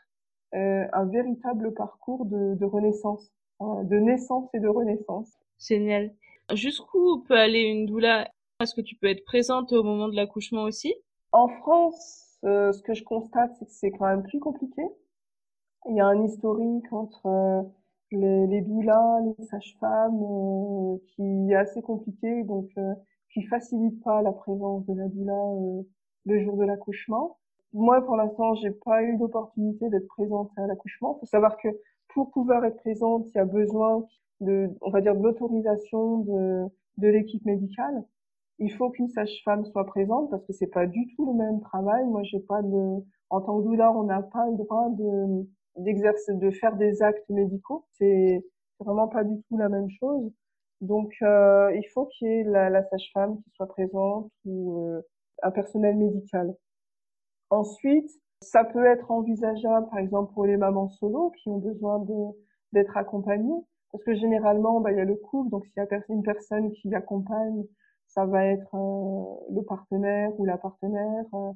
euh, un véritable parcours de, de renaissance, hein, de naissance et de renaissance. Génial. Jusqu'où peut aller une doula? Est-ce que tu peux être présente au moment de l'accouchement aussi? En France, euh, ce que je constate, c'est que c'est quand même plus compliqué. Il y a un historique entre euh, les, les doulas, les sages-femmes, euh, qui est assez compliqué, donc euh, qui facilite pas la présence de la doula euh, le jour de l'accouchement. Moi, pour l'instant, j'ai pas eu d'opportunité d'être présente à l'accouchement. Il faut savoir que pour pouvoir être présente, il y a besoin de, on va dire, de l'autorisation de, de l'équipe médicale. Il faut qu'une sage-femme soit présente parce que c'est pas du tout le même travail. Moi, j'ai pas de, en tant que doula, on n'a pas le droit de, d'exercer, de faire des actes médicaux. C'est vraiment pas du tout la même chose. Donc, euh, il faut qu'il y ait la, la sage-femme qui soit présente ou euh, un personnel médical. Ensuite, ça peut être envisageable, par exemple, pour les mamans solo qui ont besoin de d'être accompagnées, parce que généralement, bah, il y a le couple, donc s'il y a une personne qui l'accompagne, ça va être euh, le partenaire ou la partenaire, euh,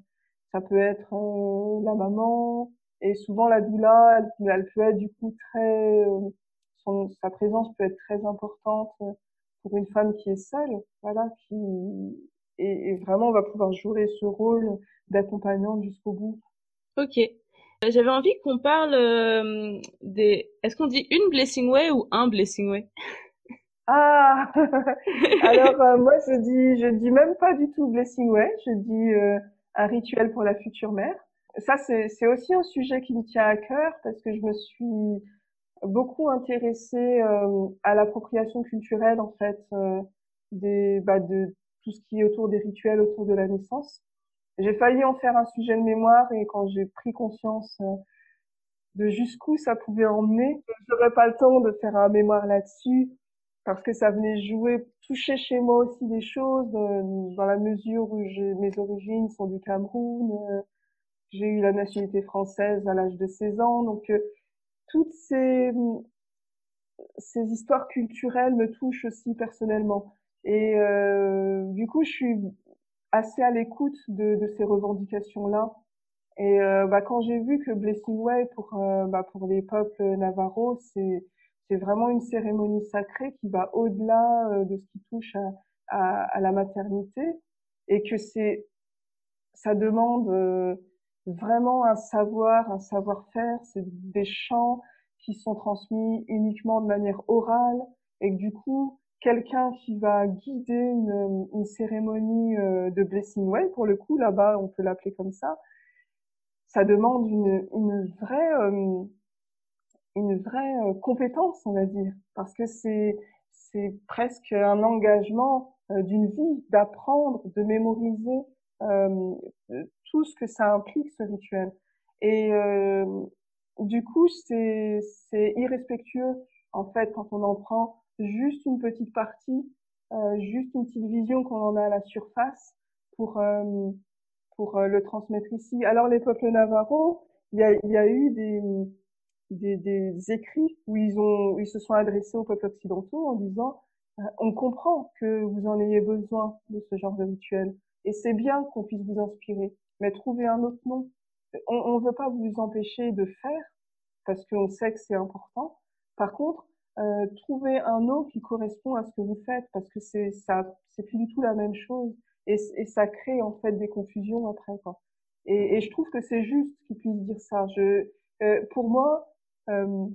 ça peut être euh, la maman, et souvent, la doula, elle, elle peut être du coup très, euh, son, sa présence peut être très importante pour une femme qui est seule, voilà, qui et, et vraiment on va pouvoir jouer ce rôle d'accompagnante jusqu'au bout. Ok. J'avais envie qu'on parle euh, des. Est-ce qu'on dit une blessing way ou un blessing way? Ah Alors euh, moi je dis je dis même pas du tout blessing way, je dis un rituel pour la future mère. Ça, c'est aussi un sujet qui me tient à cœur parce que je me suis beaucoup intéressée à l'appropriation culturelle en fait des bah, de tout ce qui est autour des rituels autour de la naissance. J'ai failli en faire un sujet de mémoire et quand j'ai pris conscience de jusqu'où ça pouvait emmener, j'aurais pas le temps de faire un mémoire là-dessus parce que ça venait jouer, toucher chez moi aussi des choses dans la mesure où mes origines sont du Cameroun, euh, j'ai eu la nationalité française à l'âge de 16 ans, donc euh, toutes ces ces histoires culturelles me touchent aussi personnellement. Et euh, du coup, je suis assez à l'écoute de, de ces revendications-là. Et euh, bah, quand j'ai vu que Blessing Way pour bah, pour les peuples navarros, c'est c'est vraiment une cérémonie sacrée qui va au-delà euh, de ce qui touche à, la maternité et que c'est ça demande euh, vraiment un savoir, un savoir-faire, c'est des chants qui sont transmis uniquement de manière orale et que du coup quelqu'un qui va guider une, une cérémonie euh, de blessing way pour le coup là-bas on peut l'appeler comme ça ça demande une, une vraie une vraie euh, compétence, on va dire, parce que c'est c'est presque un engagement euh, d'une vie d'apprendre, de mémoriser euh, tout ce que ça implique ce rituel. Et euh, du coup, c'est c'est irrespectueux en fait quand on en prend juste une petite partie, juste une petite vision qu'on en a à la surface pour pour le transmettre ici. Alors les peuples navarros, il y a, il y a eu des des, des écrits où ils ont, ils se sont adressés aux peuples occidentaux en disant euh, on comprend que vous en ayez besoin de ce genre de rituel et c'est bien qu'on puisse vous inspirer, mais trouvez un autre nom. On ne veut pas vous empêcher de faire parce qu'on sait que c'est important. Par contre, euh, trouvez un nom qui correspond à ce que vous faites parce que c'est ça, c'est plus du tout la même chose et, et, ça crée en fait des confusions après quoi. Et, et je trouve que c'est juste qu'ils puissent dire ça. Je, euh, pour moi, euh,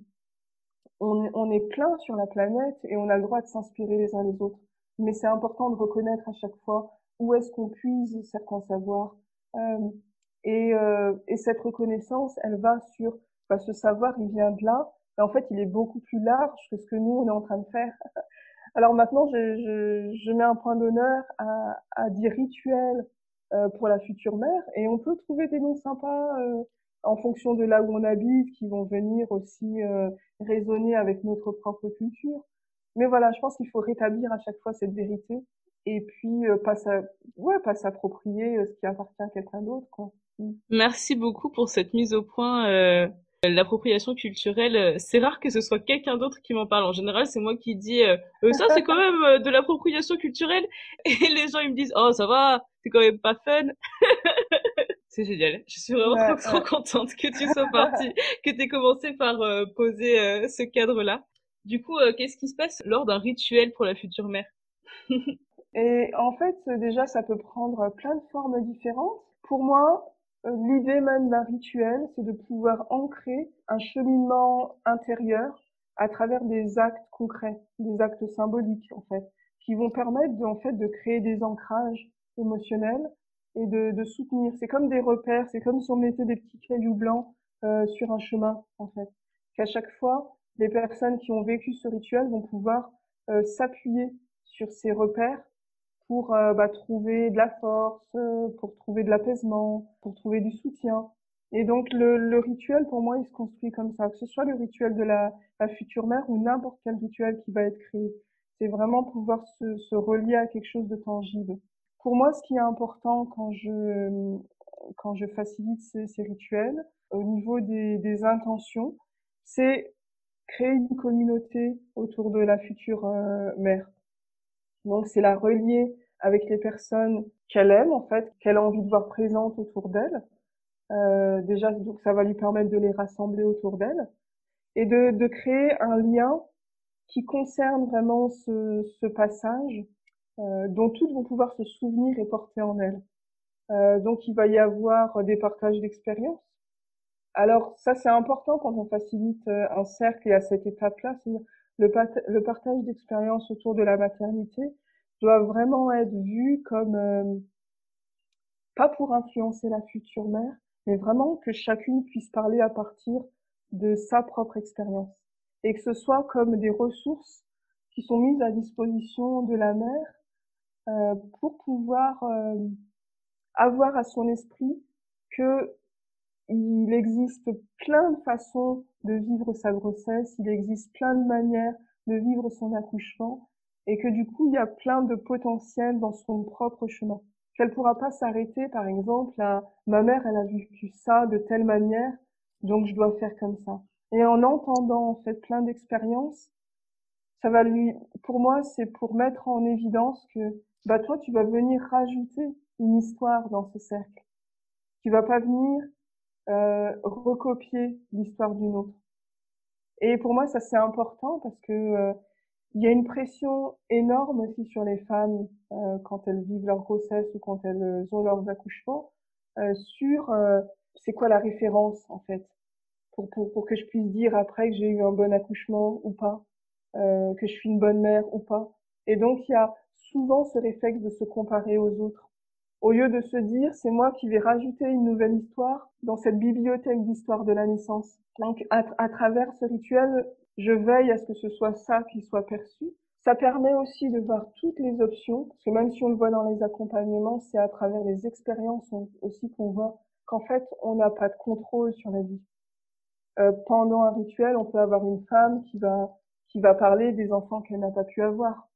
on, est plein sur la planète et on a le droit de s'inspirer les uns les autres. Mais c'est important de reconnaître à chaque fois où est-ce qu'on puise certains savoirs. Euh, et, euh, et, cette reconnaissance, elle va sur bah, ce savoir, il vient de là. Mais en fait, il est beaucoup plus large que ce que nous, on est en train de faire. Alors maintenant, je, mets un point d'honneur à, à des rituels pour la future mère et on peut trouver des noms sympas. En fonction de là où on habite, qui vont venir aussi euh, résonner avec notre propre culture. Mais voilà, je pense qu'il faut rétablir à chaque fois cette vérité et puis euh, pas pas s'approprier euh, ce qui appartient à quelqu'un d'autre. Quoi. Mm. Merci beaucoup pour cette mise au point. Euh, L'appropriation culturelle, c'est rare que ce soit quelqu'un d'autre qui m'en parle. En général, c'est moi qui dis ça, c'est quand même de l'appropriation culturelle, et les gens ils me disent oh ça va, c'est quand même pas fun. C'est génial. Je suis vraiment trop, contente que tu sois partie, que tu aies commencé par euh, poser euh, ce cadre-là. Du coup, euh, qu'est-ce qui se passe lors d'un rituel pour la future mère? Et en fait, déjà, ça peut prendre plein de formes différentes. Pour moi, l'idée même d'un rituel, c'est de pouvoir ancrer un cheminement intérieur à travers des actes concrets, des actes symboliques, en fait, qui vont permettre, de, en fait, de créer des ancrages émotionnels et de, de soutenir. C'est comme des repères, c'est comme si on mettait des petits cailloux blancs euh, sur un chemin, en fait. Qu'à chaque fois, les personnes qui ont vécu ce rituel vont pouvoir euh, s'appuyer sur ces repères pour euh, bah, trouver de la force, euh, pour trouver de l'apaisement, pour trouver du soutien. Et donc le, le, rituel, pour moi, il se construit comme ça, que ce soit le rituel de la, la future mère ou n'importe quel rituel qui va être créé. C'est vraiment pouvoir se, se relier à quelque chose de tangible. Pour moi, ce qui est important quand je, quand je facilite ces, rituels, au niveau des, des intentions, c'est créer une communauté autour de la future euh, mère. Donc, c'est la relier avec les personnes qu'elle aime, en fait, qu'elle a envie de voir présentes autour d'elle. Euh, déjà, donc, ça va lui permettre de les rassembler autour d'elle et de, de créer un lien qui concerne vraiment ce, ce passage dont toutes vont pouvoir se souvenir et porter en elles. Euh, donc il va y avoir des partages d'expériences. Alors ça c'est important quand on facilite euh, un cercle et à cette étape-là, le, le partage d'expériences autour de la maternité doit vraiment être vu comme euh, pas pour influencer la future mère, mais vraiment que chacune puisse parler à partir de sa propre expérience. et que ce soit comme des ressources qui sont mises à disposition de la mère euh, pour pouvoir euh, avoir à son esprit que il existe plein de façons de vivre sa grossesse, il existe plein de manières de vivre son accouchement et que du coup il y a plein de potentiel dans son propre chemin. Qu'elle pourra pas s'arrêter par exemple à ma mère elle a vécu ça de telle manière donc je dois faire comme ça. Et en entendant en fait plein d'expériences, ça va lui, pour moi, c'est pour mettre en évidence que, bah toi, tu vas venir rajouter une histoire dans ce cercle. Tu vas pas venir euh, recopier l'histoire d'une autre. Et pour moi, ça c'est important parce que euh, il y a une pression énorme aussi sur les femmes euh, quand elles vivent leur grossesse ou quand elles ont leurs accouchements euh, sur euh, c'est quoi la référence en fait pour, pour, pour que je puisse dire après que j'ai eu un bon accouchement ou pas, euh, que je suis une bonne mère ou pas. Et donc il y a souvent ce réflexe de se comparer aux autres. Au lieu de se dire c'est moi qui vais rajouter une nouvelle histoire dans cette bibliothèque d'histoire de la naissance. Donc à, travers ce rituel, je veille à ce que ce soit ça qui soit perçu. Ça permet aussi de voir toutes les options, parce que même si on le voit dans les accompagnements, c'est à travers les expériences aussi qu'on voit qu'en fait, on n'a pas de contrôle sur la vie. Euh, pendant un rituel, on peut avoir une femme qui va qui va parler des enfants qu'elle n'a pas pu avoir.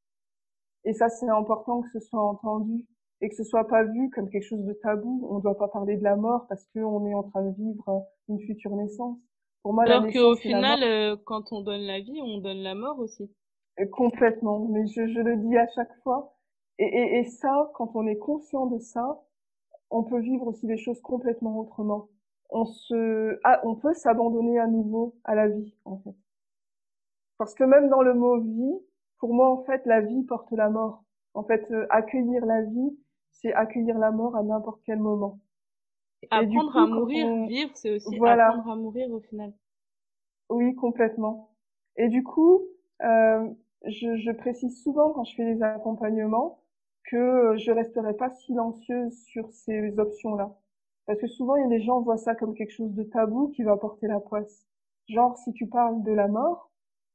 Et ça, c'est important que ce soit entendu et que ce soit pas vu comme quelque chose de tabou. On ne doit pas parler de la mort parce qu'on est en train de vivre une future naissance. Pour moi, alors qu'au final, euh, quand on donne la vie, on donne la mort aussi. Euh, complètement. Mais je, je, le dis à chaque fois. Et, et, et ça, quand on est conscient de ça, on peut vivre aussi des choses complètement autrement on se, ah, on peut s'abandonner à nouveau à la vie, en fait. Parce que même dans le mot vie, pour moi, en fait, la vie porte la mort. En fait, euh, accueillir la vie, c'est accueillir la mort à n'importe quel moment. apprendre à mourir, vivre, c'est aussi apprendre à mourir au final. Oui, complètement. Et du coup, euh, je, je, précise souvent quand je fais des accompagnements que je resterai pas silencieuse sur ces options-là. Parce que souvent, il y a des gens voient ça comme quelque chose de tabou qui va porter la poisse. Genre, si tu parles de la mort,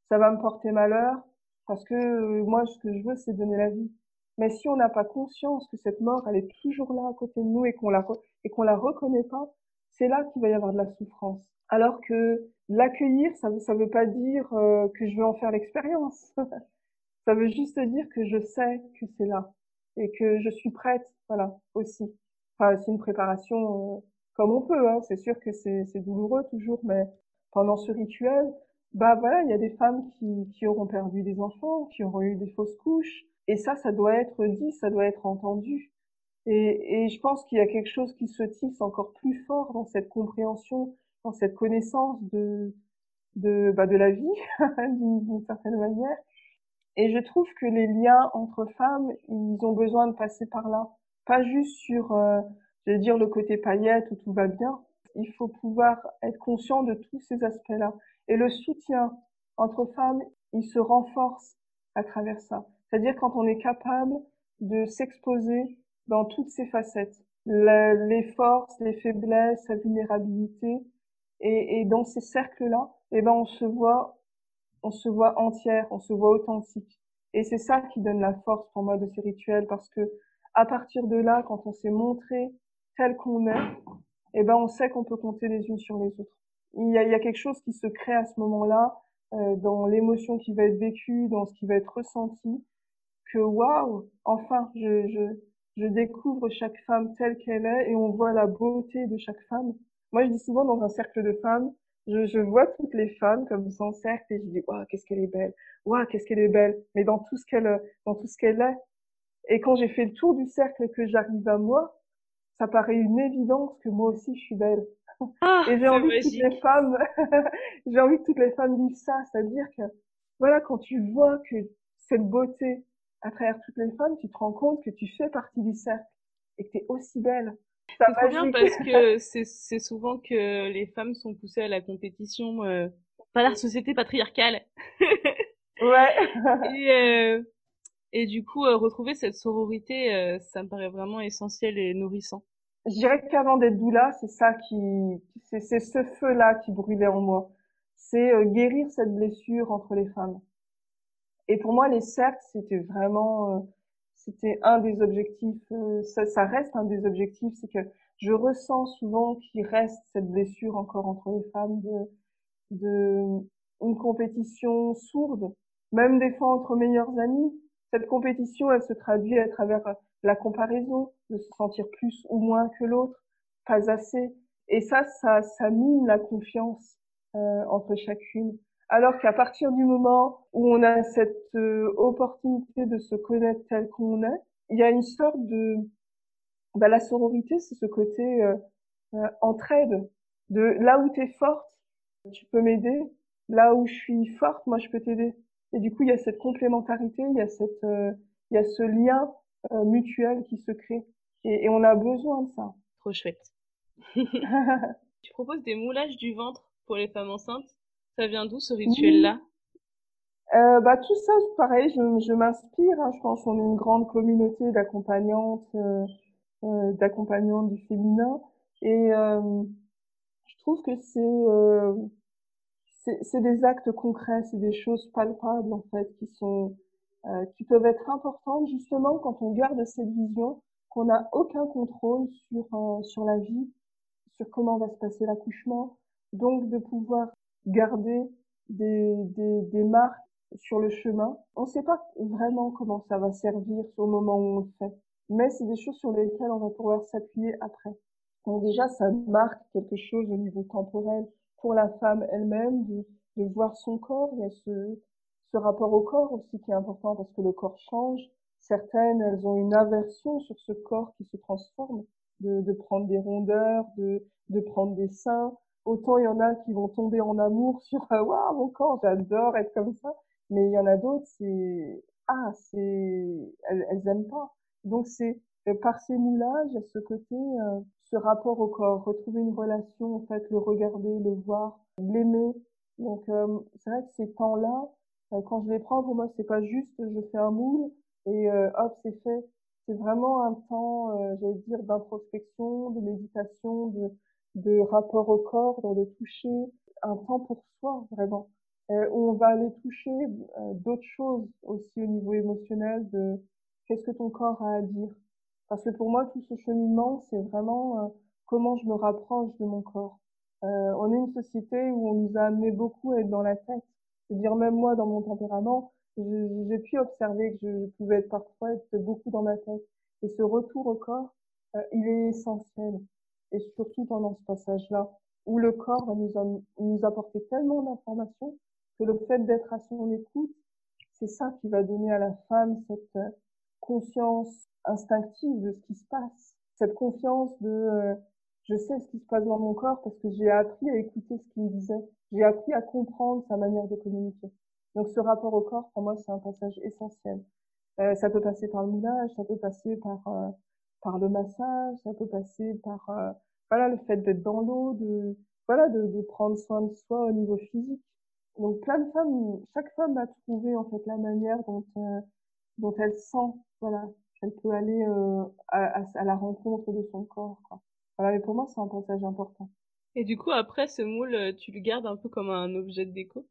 ça va me porter malheur parce que euh, moi, ce que je veux, c'est donner la vie. Mais si on n'a pas conscience que cette mort, elle est toujours là à côté de nous et qu'on la et qu'on la reconnaît pas, c'est là qu'il va y avoir de la souffrance. Alors que l'accueillir, ça ça veut pas dire euh, que je veux en faire l'expérience. ça veut juste dire que je sais que c'est là et que je suis prête, voilà, aussi. Enfin, c'est une préparation euh, comme on peut. Hein. C'est sûr que c'est douloureux toujours, mais pendant ce rituel, bah voilà, il y a des femmes qui, qui auront perdu des enfants, qui auront eu des fausses couches, et ça, ça doit être dit, ça doit être entendu. Et, et je pense qu'il y a quelque chose qui se tisse encore plus fort dans cette compréhension, dans cette connaissance de de, bah, de la vie d'une certaine manière. Et je trouve que les liens entre femmes, ils ont besoin de passer par là pas juste sur, euh, je vais dire, le côté paillette où tout va bien. Il faut pouvoir être conscient de tous ces aspects-là. Et le soutien entre femmes, il se renforce à travers ça. C'est-à-dire quand on est capable de s'exposer dans toutes ses facettes, les forces, les faiblesses, la vulnérabilité, et, et dans ces cercles-là, eh ben on se voit, on se voit entière, on se voit authentique. Et c'est ça qui donne la force pour moi de ces rituels, parce que à partir de là, quand on s'est montré tel qu'on est, eh ben on sait qu'on peut compter les unes sur les autres. Il y a, il y a quelque chose qui se crée à ce moment-là, euh, dans l'émotion qui va être vécue, dans ce qui va être ressenti, que waouh, enfin, je, je, je découvre chaque femme telle qu'elle est et on voit la beauté de chaque femme. Moi, je dis souvent dans un cercle de femmes, je, je vois toutes les femmes comme en cercle et je dis waouh, qu'est-ce qu'elle est belle, waouh, qu'est-ce qu'elle est belle, mais dans tout ce qu'elle, dans tout ce qu'elle est, et quand j'ai fait le tour du cercle que j'arrive à moi, ça paraît une évidence que moi aussi je suis belle. Ah, et j'ai envie que toutes les femmes, j'ai envie que toutes les femmes vivent ça, c'est-à-dire que voilà, quand tu vois que cette beauté à travers toutes les femmes, tu te rends compte que tu fais partie du cercle et que tu es aussi belle. C'est trop bien parce que c'est souvent que les femmes sont poussées à la compétition euh, par la société patriarcale. ouais. et, euh, et du coup, euh, retrouver cette sororité, euh, ça me paraît vraiment essentiel et nourrissant. Je dirais qu'avant d'être doula, c'est ça qui, c'est ce feu-là qui brûlait en moi. c'est guérir cette blessure entre les femmes. Et pour moi, les cercles, c'était vraiment, c'était un des objectifs. ça, ça reste un des objectifs, c'est que je ressens souvent qu'il reste cette blessure encore entre les femmes de, de une compétition sourde, même des fois entre meilleurs amis. Cette compétition, elle se traduit à travers la comparaison, de se sentir plus ou moins que l'autre, pas assez. Et ça, ça, mine la confiance euh, entre chacune. Alors qu'à partir du moment où on a cette euh, opportunité de se connaître tel qu'on est, il y a une sorte de bah, la sororité, c'est ce côté euh, euh, entraide. De là où tu es forte, tu peux m'aider. Là où je suis forte, moi, je peux t'aider. Et du coup, il y a cette complémentarité, il y a cette, euh, il y a ce lien euh, mutuel qui se crée. Et, et, on a besoin de ça. Trop chouette. tu proposes des moulages du ventre pour les femmes enceintes? Ça vient d'où ce rituel-là? Euh, bah tout ça, pareil, je, je m'inspire. Hein, je pense qu'on est une grande communauté d'accompagnantes euh, euh, d'accompagnant du féminin. Et euh, je trouve que c'est euh, c'est des actes concrets, c'est des choses palpables en fait qui sont qui peuvent être importantes justement quand on garde cette vision qu'on n'a aucun contrôle sur sur la vie, sur comment va se passer l'accouchement, donc de pouvoir garder des, des, des marques sur le chemin. On ne sait pas vraiment comment ça va servir au moment où on le fait mais c'est des choses sur lesquelles on va pouvoir s'appuyer après. Donc déjà, ça marque quelque chose au niveau temporel pour la femme elle-même, de, de, voir son corps. Il y a ce, ce rapport au corps aussi qui est important parce que le corps change. Certaines, elles ont une aversion sur ce corps qui se transforme, de, de prendre des rondeurs, de, de prendre des seins. Autant il y en a qui vont tomber en amour sur ah, waouh mon corps, j'adore être comme ça. Mais il y en a d'autres, c'est ah c'est elles, elles aiment pas. Donc c'est euh, par ces moulages, ce côté, euh, ce rapport au corps, retrouver une relation, en fait, le regarder, le voir, l'aimer. Donc euh, c'est vrai que ces temps-là, quand je les prends, pour moi, c'est pas juste je fais un moule et hop, c'est fait. C'est vraiment un temps, j'allais dire, d'introspection, de méditation, de, de rapport au corps, dans le toucher, un temps pour soi, vraiment. où on va aller toucher d'autres choses aussi au niveau émotionnel, de qu'est-ce que ton corps a à dire Parce que pour moi, tout ce cheminement, c'est vraiment euh, comment je me rapproche de mon corps. Euh, on est une société où on nous a amené beaucoup à être dans la tête. Je veux dire, même moi, dans mon tempérament, j'ai pu observer que je, pouvais être parfois être beaucoup dans ma tête. Et ce retour au corps, euh, il est essentiel. Et surtout pendant ce passage-là, où le corps va nous, nous apporter tellement d'informations que le fait d'être à son écoute, c'est ça qui va donner à la femme cette, conscience instinctive de ce qui se passe, cette confiance de euh, je sais ce qui se passe dans mon corps parce que j'ai appris à écouter ce qu'il me disait, j'ai appris à comprendre sa manière de communiquer. Donc ce rapport au corps, pour moi, c'est un passage essentiel. Euh, ça peut passer par le moulage, ça peut passer par euh, par le massage, ça peut passer par euh, voilà le fait d'être dans l'eau, de voilà de, de, prendre soin de soi au niveau physique. Donc plein de femmes, chaque femme a trouvé en fait la manière dont dont elle sent voilà, qu'elle peut aller euh, à, à, la rencontre de son corps. Quoi. Voilà, et pour moi, c'est un passage important. Et du coup, après, ce moule, euh, tu le gardes un peu comme un objet de déco?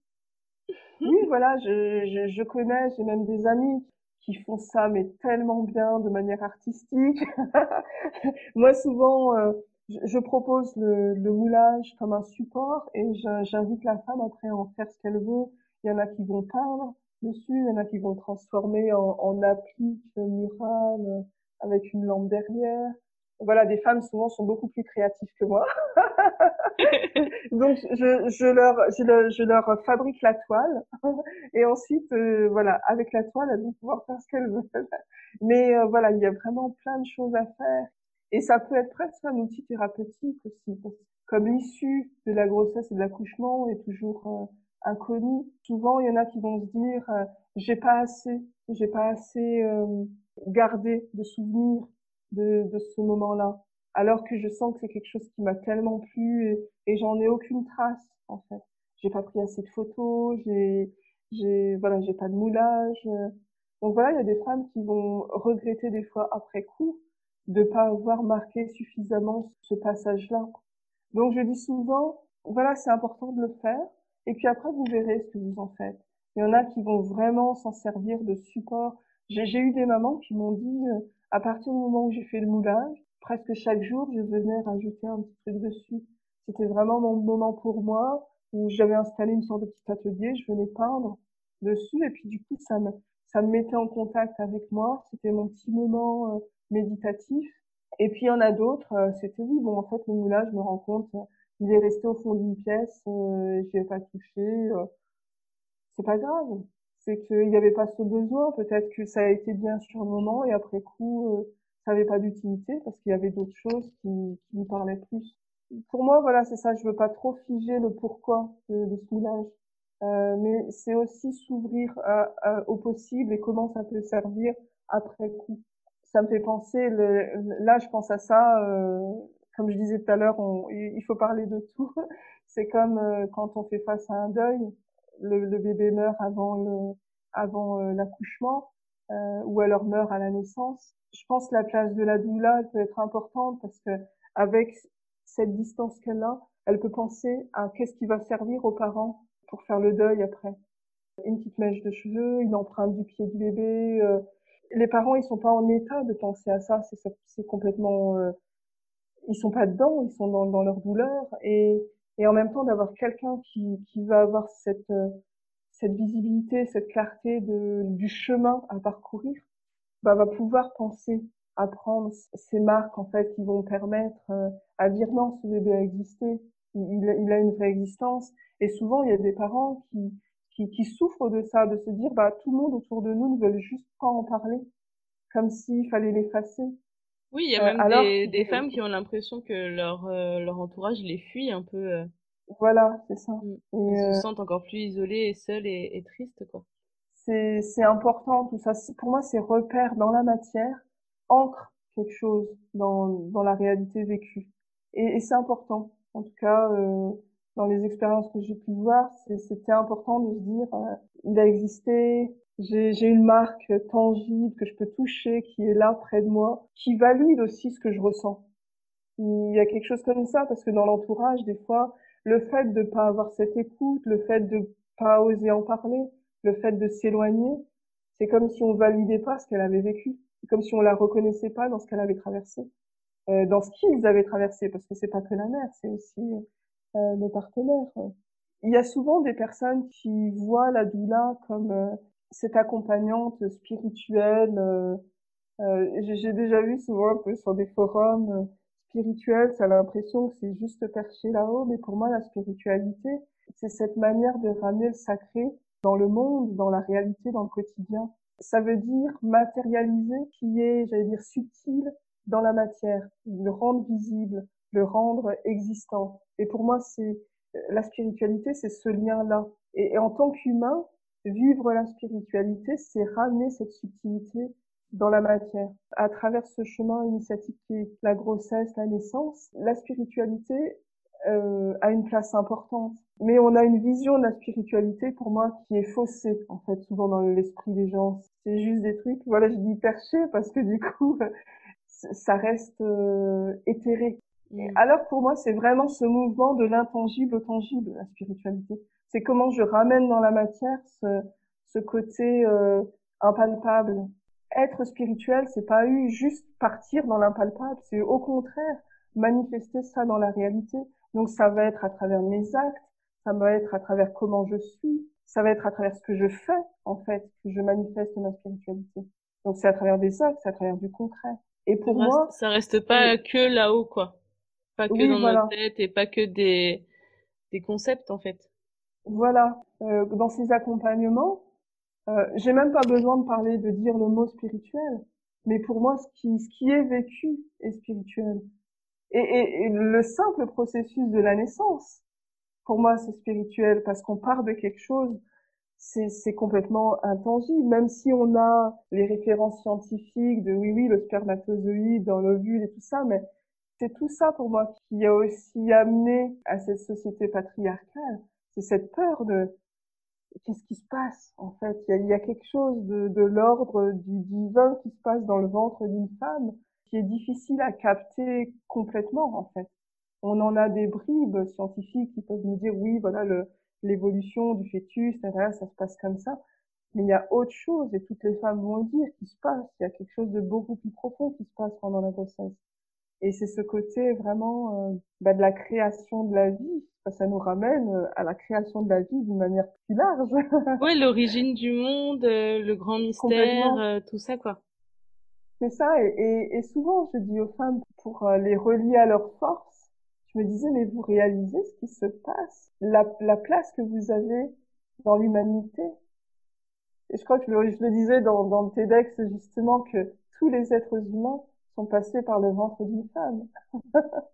Oui, voilà, je, je, je connais, j'ai même des amis qui font ça, mais tellement bien, de manière artistique. moi, souvent, euh, je, je, propose le, le, moulage comme un support et j'invite la femme après à en faire ce qu'elle veut. Il y en a qui vont peindre, dessus. Il y en a qui vont transformer en, en applique murale euh, avec une lampe derrière. Voilà, des femmes souvent sont beaucoup plus créatives que moi. Donc je, je, leur je, je, leur fabrique la toile et ensuite euh, voilà avec la toile elles vont pouvoir faire ce qu'elles veulent. Mais euh, voilà il y a vraiment plein de choses à faire et ça peut être presque un outil thérapeutique aussi comme l'issue de la grossesse et de l'accouchement est toujours inconnus. Souvent, il y en a qui vont se dire euh, j'ai pas assez, j'ai pas assez euh, gardé de souvenirs de, de ce moment-là, alors que je sens que c'est quelque chose qui m'a tellement plu et, et j'en ai aucune trace en fait. J'ai pas pris assez de photos, j'ai j'ai voilà, j'ai pas de moulage. Donc voilà, il y a des femmes qui vont regretter des fois après coup de pas avoir marqué suffisamment ce passage-là. Donc je dis souvent, voilà, c'est important de le faire, Et puis après, vous verrez ce que vous en faites. Il y en a qui vont vraiment s'en servir de support. J'ai eu des mamans qui m'ont dit, euh, à partir du moment où j'ai fait le moulage, presque chaque jour, je venais rajouter un petit truc dessus. C'était vraiment mon moment pour moi, où j'avais installé une sorte de petit atelier, je venais peindre dessus, et puis du coup, ça me, ça me mettait en contact avec moi. C'était mon petit moment euh, méditatif. Et puis il y en a d'autres, euh, c'était oui, bon, en fait, le moulage, me rends compte, il est resté au fond d'une pièce, euh, je ai pas touché. Euh, c'est pas grave. C'est qu'il n'y avait pas ce besoin. Peut-être que ça a été bien sur le moment et après coup, euh, ça n'avait pas d'utilité parce qu'il y avait d'autres choses qui, qui lui parlaient plus. Pour moi, voilà, c'est ça. Je veux pas trop figer le pourquoi de, de ce moulage. Euh, mais c'est aussi s'ouvrir au possible et comment ça peut servir après coup. Ça me fait penser, le, là je pense à ça, euh, comme je disais tout à l'heure, il faut parler de tout. C'est comme euh, quand on fait face à un deuil, le, le bébé meurt avant le, avant euh, l'accouchement, euh, ou alors meurt à la naissance. Je pense que la place de la doula peut être importante parce que avec cette distance qu'elle a, elle peut penser à qu'est-ce qui va servir aux parents pour faire le deuil après. Une petite mèche de cheveux, une empreinte du pied du bébé. Euh, les parents, ils sont pas en état de penser à ça. C'est complètement ils sont pas dedans, ils sont dans, dans leur douleur et, et en même temps d'avoir quelqu'un qui, qui va avoir cette euh, cette visibilité, cette clarté de, du chemin à parcourir, bah, va pouvoir penser à prendre ces marques en fait qui vont permettre euh, à dire non, ce bébé a existé, il, il, a une vraie existence. Et souvent il y a des parents qui, qui, qui souffrent de ça, de se dire bah tout le monde autour de nous ne veulent juste pas en parler, comme s'il fallait l'effacer. Oui, il y a euh, même des, des, femmes qui ont l'impression que leur, euh, leur entourage les fuit un peu. Euh. Voilà, c'est ça. Mm. Et Elles se sentent encore plus isolées et seules et, et tristes, quoi. C'est, c'est important, tout ça. Pour moi, c'est repère dans la matière, ancre quelque chose dans, dans la réalité vécue. Et, et c'est important. En tout cas, dans les expériences que j'ai pu voir, c'était important de se dire, il a existé, j'ai une marque tangible que je peux toucher, qui est là près de moi, qui valide aussi ce que je ressens. Il y a quelque chose comme ça, parce que dans l'entourage, des fois, le fait de pas avoir cette écoute, le fait de pas oser en parler, le fait de s'éloigner, c'est comme si on validait pas ce qu'elle avait vécu, comme si on la reconnaissait pas dans ce qu'elle avait traversé, euh, dans ce qu'ils avaient traversé, parce que c'est pas que la mère, c'est aussi euh, le partenaire. Il y a souvent des personnes qui voient la doula comme euh, cette accompagnante spirituelle. Euh, euh j'ai déjà vu souvent un peu sur des forums euh, spirituels, ça a l'impression que c'est juste perché là-haut, mais pour moi la spiritualité, c'est cette manière de ramener le sacré dans le monde, dans la réalité, dans le quotidien. Ça veut dire matérialiser qui est, j'allais dire, subtil dans la matière, le rendre visible, le rendre existant. Et pour moi, c'est la spiritualité, c'est ce lien-là. et en tant qu'humain, Vivre la spiritualité, c'est ramener cette subtilité dans la matière. À travers ce chemin initiatique qui est la grossesse, la naissance, la spiritualité euh, a une place importante. Mais on a une vision de la spiritualité, pour moi, qui est faussée, en fait, souvent dans l'esprit des gens. C'est juste des trucs, voilà, je dis perché parce que du coup, ça reste euh, éthéré. Mm. Alors pour moi, c'est vraiment ce mouvement de l'intangible au tangible, la spiritualité c'est comment je ramène dans la matière ce, ce côté euh, impalpable. Être spirituel, c'est pas eu juste partir dans l'impalpable, c'est au contraire manifester ça dans la réalité. Donc ça va être à travers mes actes, ça va être à travers comment je suis, ça va être à travers ce que je fais en fait que je manifeste ma spiritualité. Donc c'est à travers des actes, c'est à travers du concret. Et pour ça moi, reste, ça reste pas que là-haut quoi, pas que dans notre tête et pas que des des concepts en fait. Voilà, euh, dans ces accompagnements, euh, j'ai même pas besoin de parler, de dire le mot spirituel, mais pour moi, ce qui, ce qui est vécu est spirituel. Et, et, et le simple processus de la naissance, pour moi, c'est spirituel parce qu'on part de quelque chose, c'est complètement intangible, même si on a les références scientifiques de oui, oui, le spermatozoïde dans l'ovule et tout ça, mais c'est tout ça pour moi qui a aussi amené à cette société patriarcale c'est cette peur de qu'est-ce qui se passe en fait il y a, quelque chose de, de l'ordre du divin qui se passe dans le ventre d'une femme qui est difficile à capter complètement en fait on en a des bribes scientifiques qui peuvent nous dire oui, voilà, l'évolution du fœtus, ça se passe comme ça. Mais il y a autre chose, et toutes les femmes vont le dire, qui se passe. Il y a quelque chose de beaucoup plus profond qui se passe pendant la grossesse. Et c'est ce côté vraiment euh, bah, de la création de la vie. Ça nous ramène euh, à la création de la vie d'une manière plus large. oui, l'origine du monde, euh, le grand mystère, tout ça, quoi. C'est ça. Et, et, souvent, je dis aux femmes, pour les relier à leur force, je me disais, mais vous réalisez ce qui se passe, la, la place que vous avez dans l'humanité. Et je crois que je, le disais dans, dans le TEDx, justement, que tous les êtres humains sont passés par le ventre d'une femme.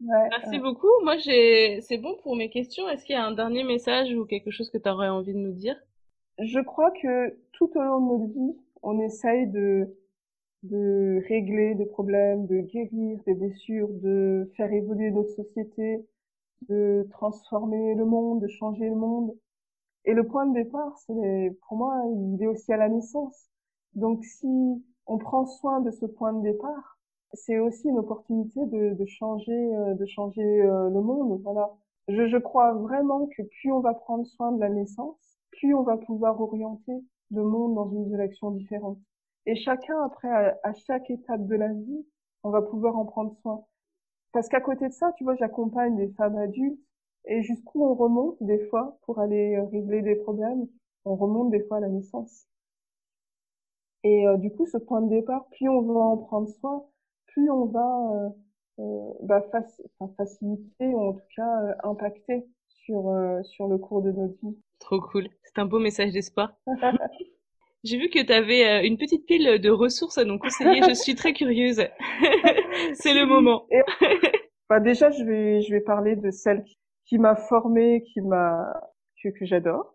Merci beaucoup. Moi, j'ai, c'est bon pour mes questions. Est-ce qu'il y a un dernier message ou quelque chose que tu aurais envie de nous dire? Je crois que tout au long de notre vie, on essaye de, de régler des problèmes, de guérir des blessures, de faire évoluer notre société, de transformer le monde, de changer le monde. Et le point de départ, c'est, pour moi, il est aussi à la naissance. Donc, si on prend soin de ce point de départ, c'est aussi une opportunité de, de changer, euh, de changer euh, le monde. Voilà. Je, je crois vraiment que plus on va prendre soin de la naissance, plus on va pouvoir orienter le monde dans une direction différente. Et chacun, après, à, chaque étape de la vie, on va pouvoir en prendre soin. Parce qu'à côté de ça, tu vois, j'accompagne des femmes adultes et jusqu'où on remonte des fois pour aller euh, régler des problèmes, on remonte des fois à la naissance. Et euh, du coup, ce point de départ, plus on va en prendre soin, plus on va euh, euh bah, faciliter ou en tout cas euh, impacter sur, sur le cours de notre vie. Trop cool. C'est un beau message d'espoir. J'ai vu que tu avais une petite pile de ressources à nous conseiller. Je suis très curieuse. C'est le moment. bah déjà, je vais, je vais parler de celle qui m'a formée, qui m'a que, que j'adore.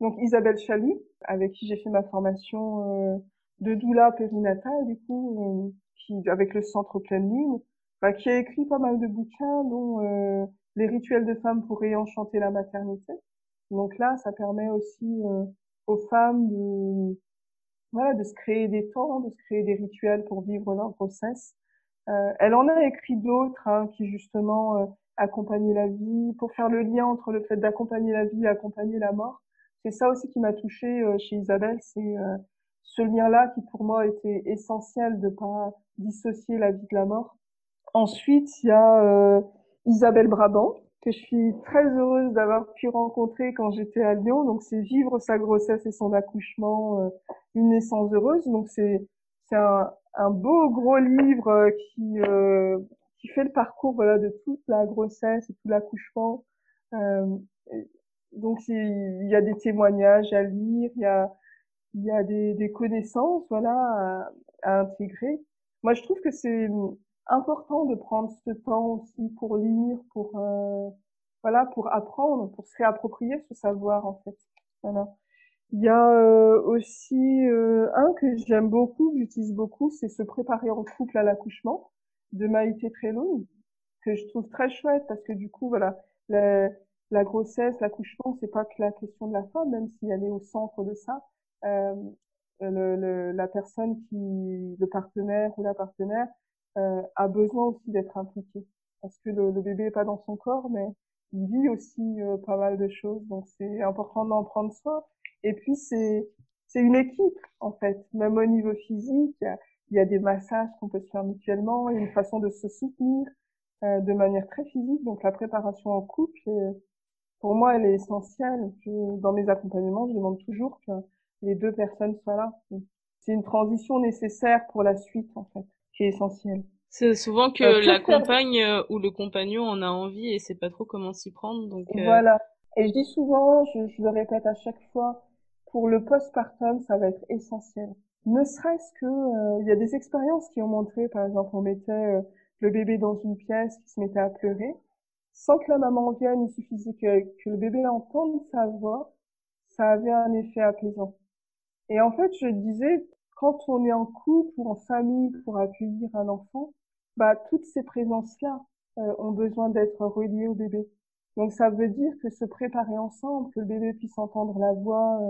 Donc Isabelle Chalut, avec qui j'ai fait ma formation de doula périnatale, du coup, euh, qui, avec le centre pleine lune, bah, qui a écrit pas mal de bouquins, dont euh, Les rituels de femmes pour réenchanter la maternité. Donc là, ça permet aussi euh, aux femmes de, voilà, de se créer des temps, de se créer des rituels pour vivre leur grossesse. Euh, elle en a écrit d'autres hein, qui justement euh, la vie, pour faire le lien entre le fait d'accompagner la vie et accompagner la mort. C'est ça aussi qui m'a touchée chez Isabelle, c'est ce lien-là qui pour moi était essentiel de pas dissocier la vie de la mort. Ensuite, il y a euh, Isabelle Brabant que je suis très heureuse d'avoir pu rencontrer quand j'étais à Lyon. Donc c'est vivre sa grossesse et son accouchement, euh, une naissance heureuse. Donc c'est c'est un, beau gros livre euh, qui qui fait le parcours voilà de toute la grossesse et tout l'accouchement. donc il y a des témoignages à lire, il y a il y a des, des connaissances voilà à, intégrer. Moi, je trouve que c'est important de prendre ce temps aussi pour lire, pour euh, voilà, pour apprendre, pour se réapproprier ce savoir en fait. Voilà. Il y a euh, aussi euh, un que j'aime beaucoup, que j'utilise beaucoup, c'est se préparer en couple à l'accouchement de Maïté Trelloun, que je trouve très chouette parce que du coup, voilà, la, la grossesse, l'accouchement, c'est pas que la question de la femme, même si elle est au centre de ça, le, le, la personne qui, le partenaire ou la partenaire, euh, a besoin aussi d'être impliqué. Parce que le, le, bébé est pas dans son corps, mais il vit aussi euh, pas mal de choses. Donc c'est important d'en prendre soin. Et puis c'est c'est une équipe en fait, même au niveau physique. Il y a, des massages qu'on peut se faire mutuellement, une façon de se soutenir euh, de manière très physique. Donc la préparation en couple, pour moi, elle est essentielle. dans mes accompagnements, je demande toujours que les deux personnes soient là. C'est une transition nécessaire pour la suite, en fait, qui est essentielle. C'est souvent que euh, la compagne euh, ou le compagnon en a envie et sait pas trop comment s'y prendre. Donc euh, voilà. Et je dis souvent, je, je, le répète à chaque fois, pour le postpartum, ça va être essentiel. Ne serait-ce que, il y a des expériences qui ont montré, par exemple, on mettait le bébé dans une pièce qui se mettait à pleurer, sans que la maman vienne, il suffisait que, que le bébé entende sa voix, ça avait un effet apaisant. Et en fait, je disais, quand on est en couple ou en famille pour accueillir un enfant, bah, toutes ces présences-là euh, ont besoin d'être reliées au bébé. Donc ça veut dire que se préparer ensemble, que le bébé puisse entendre la voix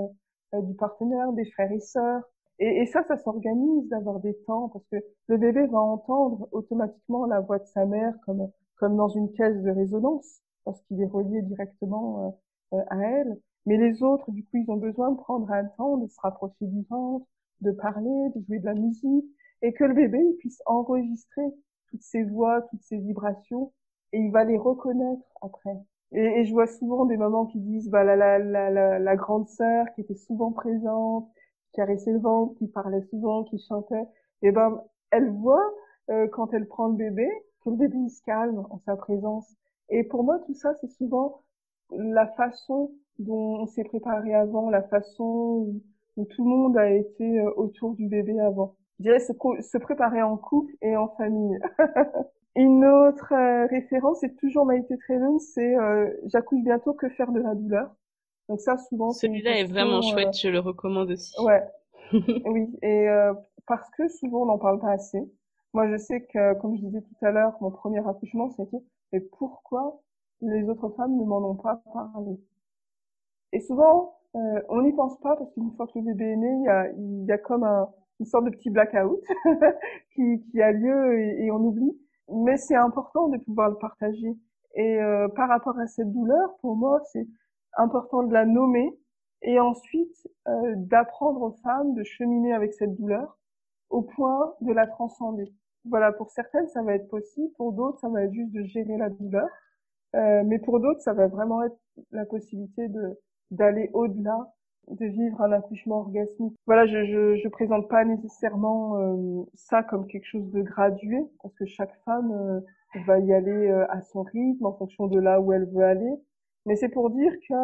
euh, du partenaire, des frères et sœurs. Et, et ça, ça s'organise d'avoir des temps parce que le bébé va entendre automatiquement la voix de sa mère comme comme dans une caisse de résonance, parce qu'il est relié directement euh, euh, à elle. Mais les autres, du coup, ils ont besoin de prendre un temps, de se rapprocher du ventre, de parler, de jouer de la musique, et que le bébé puisse enregistrer toutes ces voix, toutes ces vibrations, et il va les reconnaître après. Et, je vois souvent des mamans qui disent, bah la, la, la, la, grande sœur qui était souvent présente, qui caressait le ventre, qui parlait souvent, qui chantait, et ben elle voit euh, quand elle prend le bébé que le bébé il se calme en sa présence. Et pour moi, tout ça, c'est souvent la façon dont on s'est préparé avant, la façon où, tout le monde a été euh, autour du bébé avant. Je dirais se, se préparer en couple et en famille. Une autre euh, référence, c'est toujours Maïté Trélun, c'est euh, J'accouche bientôt, que faire de la douleur Donc ça, souvent... Celui-là est vraiment chouette, je le recommande aussi. Ouais, oui, et parce que souvent on n'en parle pas assez. Moi, je sais que, comme je disais tout à l'heure, mon premier accouchement, c'était mais pourquoi les autres femmes ne m'en ont pas parlé? Et souvent, euh, on n'y pense pas parce qu'une fois que le bébé est né, il y a, y a comme un, une sorte de petit blackout qui, qui a lieu et, on oublie. Mais c'est important de pouvoir le partager. Et euh, par rapport à cette douleur, pour moi, c'est important de la nommer et ensuite euh, d'apprendre aux femmes de cheminer avec cette douleur au point de la transcender. Voilà, pour certaines, ça va être possible, pour d'autres, ça va être juste de gérer la douleur, euh, mais pour d'autres, ça va vraiment être la possibilité de d'aller au-delà, de vivre un accouchement orgasmique. Voilà, je je, je présente pas nécessairement euh, ça comme quelque chose de gradué, parce que chaque femme euh, va y aller euh, à son rythme, en fonction de là où elle veut aller. Mais c'est pour dire que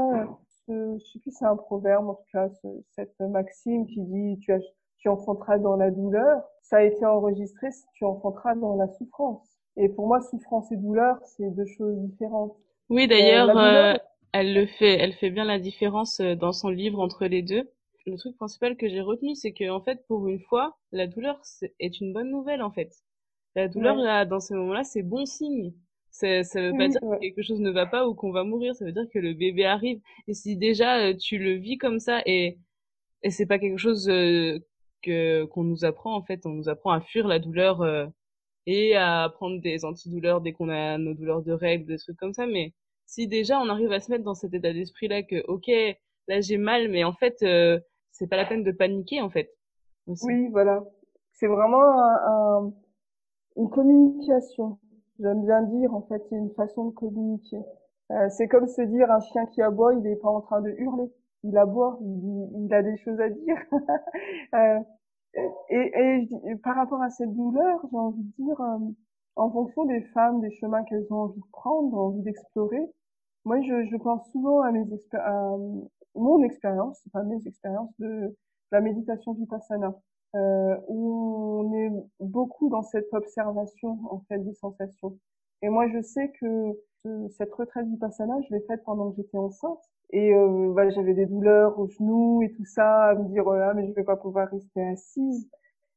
ce, je sais plus, c'est un proverbe, en tout cas, cette maxime qui dit tu as tu enfanteras dans la douleur. Ça a été enregistré, tu enfanteras dans la souffrance. Et pour moi, souffrance et douleur, c'est deux choses différentes. Oui, d'ailleurs, euh, elle le fait, elle fait bien la différence euh, dans son livre entre les deux. Le truc principal que j'ai retenu, c'est que en fait, pour une fois, la douleur est une bonne nouvelle en fait. La douleur là, dans ce moment-là, c'est bon signe. Ça, ça veut pas dire que quelque chose ne va pas ou qu'on va mourir. Ça veut dire que le bébé arrive. Et si déjà euh, tu le vis comme ça et et c'est pas quelque chose que qu'on nous apprend en fait, on nous apprend à fuir la douleur euh, et à prendre des antidouleurs dès qu'on a nos douleurs de règles, des trucs comme ça. Mais si déjà on arrive à se mettre dans cet état d'esprit là que ok, là j'ai mal, mais en fait euh, c'est pas la peine de paniquer en fait. Oui, voilà. C'est vraiment un, une communication. J'aime bien dire en fait, c'est une façon de communiquer. Euh, c'est comme se dire un chien qui aboie, il n'est pas en train de hurler il aboie, il, a des choses à dire. euh, et, et, par rapport à cette douleur, j'ai envie de dire, euh, en fonction des femmes, des chemins qu'elles ont envie de prendre, envie d'explorer, moi je, je, pense souvent à, mes à mon expérience, pas mes expériences de la méditation vipassana, euh, où on est beaucoup dans cette observation en fait des sensations. Et moi je sais que cette retraite vipassana, je l'ai faite pendant que j'étais enceinte. Et euh, voilà, j'avais des douleurs aux genoux et tout ça, à me dire oh mais je vais pas pouvoir rester assise.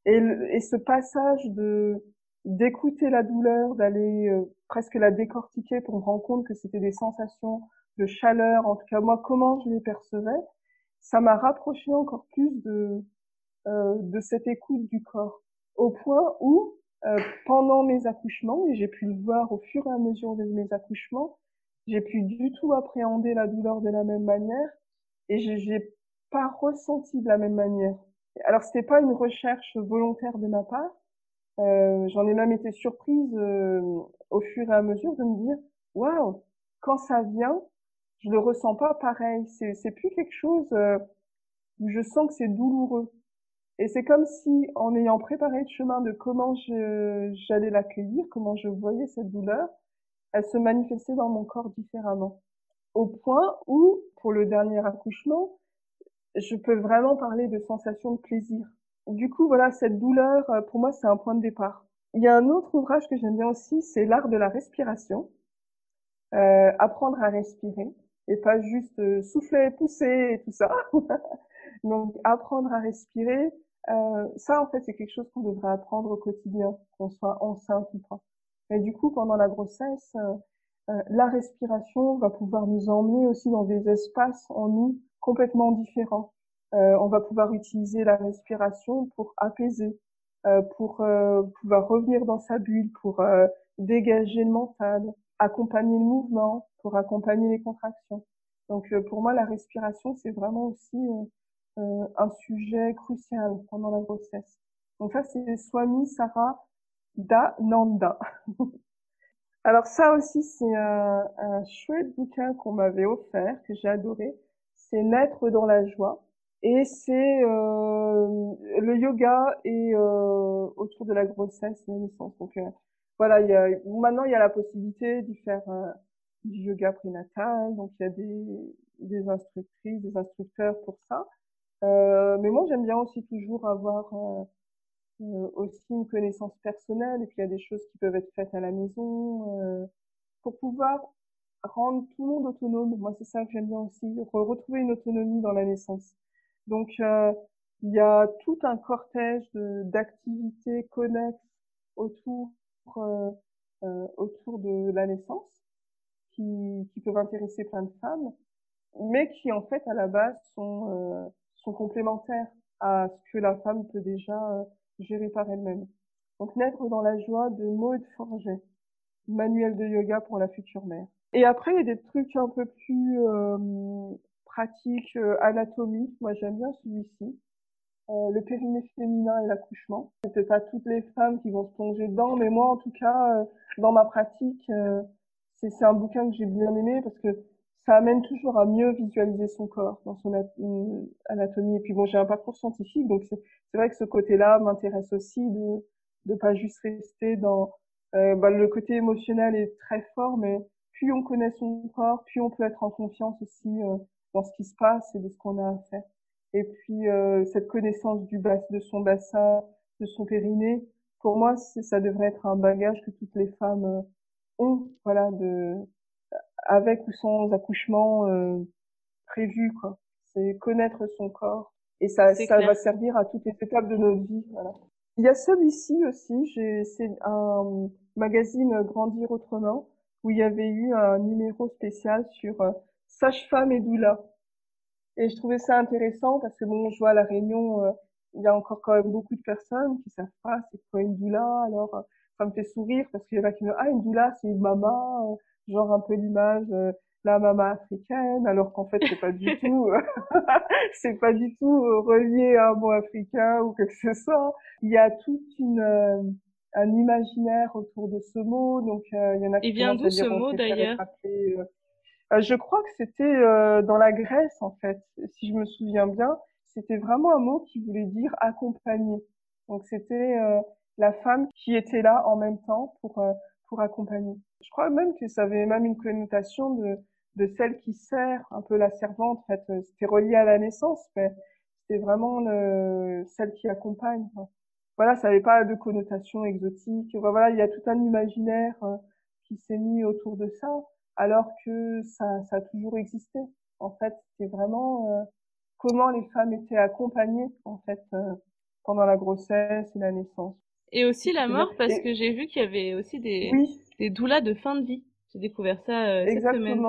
Et, et ce passage de d'écouter la douleur, d'aller euh, presque la décortiquer pour me rendre compte que c'était des sensations de chaleur, en tout cas moi comment je les percevais, ça m'a rapproché encore plus de euh, de cette écoute du corps, au point où euh, pendant mes accouchements, et j'ai pu le voir au fur et à mesure de mes accouchements, j'ai pu du tout appréhender la douleur de la même manière et j'ai pas ressenti de la même manière. Alors c'était pas une recherche volontaire de ma part. Euh, J'en ai même été surprise euh, au fur et à mesure de me dire waouh quand ça vient je le ressens pas pareil. C'est plus quelque chose euh, où je sens que c'est douloureux. Et c'est comme si en ayant préparé le chemin de comment j'allais l'accueillir, comment je voyais cette douleur, elle se manifestait dans mon corps différemment. Au point où, pour le dernier accouchement, je peux vraiment parler de sensation de plaisir. Du coup, voilà, cette douleur, euh, pour moi, c'est un point de départ. Il y a un autre ouvrage que j'aime bien aussi, c'est l'art de la respiration. Euh, apprendre à respirer et pas juste euh, souffler, pousser et tout ça. Donc, apprendre à respirer, euh, ça, en fait, c'est quelque chose qu'on devrait apprendre au quotidien, qu'on soit enceinte ou pas. Et du coup, pendant la grossesse, euh, euh, la respiration va pouvoir nous emmener aussi dans des espaces en nous complètement différents. Euh, on va pouvoir utiliser la respiration pour apaiser, pour pouvoir revenir dans sa bulle, pour dégager le mental, accompagner le mouvement, pour accompagner les contractions. Donc pour moi, la respiration, c'est vraiment aussi un sujet crucial pendant la grossesse. Donc ça, c'est Swami Sarah Nanda. Alors ça aussi, c'est un, un, chouette bouquin qu'on m'avait offert, que j'ai adoré. C'est Naître dans la joie. Et c'est euh, le yoga et euh, autour de la grossesse la naissance. Donc euh, voilà, il y a, maintenant il y a la possibilité de faire euh, du yoga prénatal. Donc il y a des, des instructrices, des instructeurs pour ça. Euh, mais moi j'aime bien aussi toujours avoir aussi une connaissance personnelle et puis il y a des choses qui peuvent être faites à la maison pour pouvoir rendre tout le monde autonome. Moi, c'est ça que j'aime bien aussi, retrouver une autonomie dans la naissance. Donc, euh, il y a tout un cortège d'activités connexes autour autour de la naissance qui, qui peuvent intéresser plein de femmes, mais qui en fait à la base sont sont complémentaires à ce que la femme peut déjà gérée par elle-même. Donc naître dans la joie de Maud Forget, manuel de yoga pour la future mère. Et après, il y a des trucs un peu plus euh, pratiques, euh, anatomie. Moi, j'aime bien celui-ci. Euh, le périnée féminin et l'accouchement. C'est pas toutes les femmes qui vont se plonger dedans, mais moi, en tout cas, euh, dans ma pratique, euh, c'est un bouquin que j'ai bien aimé parce que ça amène toujours à mieux visualiser son corps dans son anatomie. Et puis bon, j'ai un parcours scientifique, donc c'est vrai que ce côté-là m'intéresse aussi de de pas juste rester dans euh, bah, le côté émotionnel est très fort, mais plus on connaît son corps, plus on peut être en confiance aussi euh, dans ce qui se passe et de ce qu'on a à faire. Et puis euh, cette connaissance du bas, de son bassin, de son périnée, pour moi, ça devrait être un bagage que toutes les femmes euh, ont, voilà, de avec ou sans accouchement euh, prévu quoi. C'est connaître son corps et ça ça va servir à toutes les étapes de notre vie. Voilà. Il y a celui-ci aussi, c'est un magazine Grandir autrement où il y avait eu un numéro spécial sur euh, sage-femme et doula. Et je trouvais ça intéressant parce que bon, je vois à la Réunion, euh, il y a encore quand même beaucoup de personnes qui savent pas c'est quoi une doula. Alors euh, ça me fait sourire parce qu'il y en a qui me disent ah une doula c'est une maman genre un peu l'image euh, la maman africaine, alors qu'en fait c'est pas du tout, euh, c'est pas du tout euh, relié à un mot africain ou quelque chose. ce soit. Il y a toute une un imaginaire autour de ce mot, donc il y en a qui. Il vient d'où ce mot d'ailleurs? Je crois que c'était dans la Grèce en fait, si je me souviens bien. C'était vraiment un mot qui voulait dire accompagner. Donc c'était la femme qui était là en même temps pour pour accompagner. Je crois même que ça avait même une connotation de, de celle qui sert, un peu la servante. En fait, c'était relié à la naissance, mais c'était vraiment le, celle qui accompagne. Voilà, ça n'avait pas de connotation exotique. Voilà, il y a tout un imaginaire euh, qui s'est mis autour de ça, alors que ça, ça a toujours existé. En fait, c'était vraiment euh, comment les femmes étaient accompagnées en fait euh, pendant la grossesse et la naissance. Et aussi la mort, parce que j'ai vu qu'il y avait aussi des, des doulas de fin de vie. J'ai découvert ça euh, cette semaine.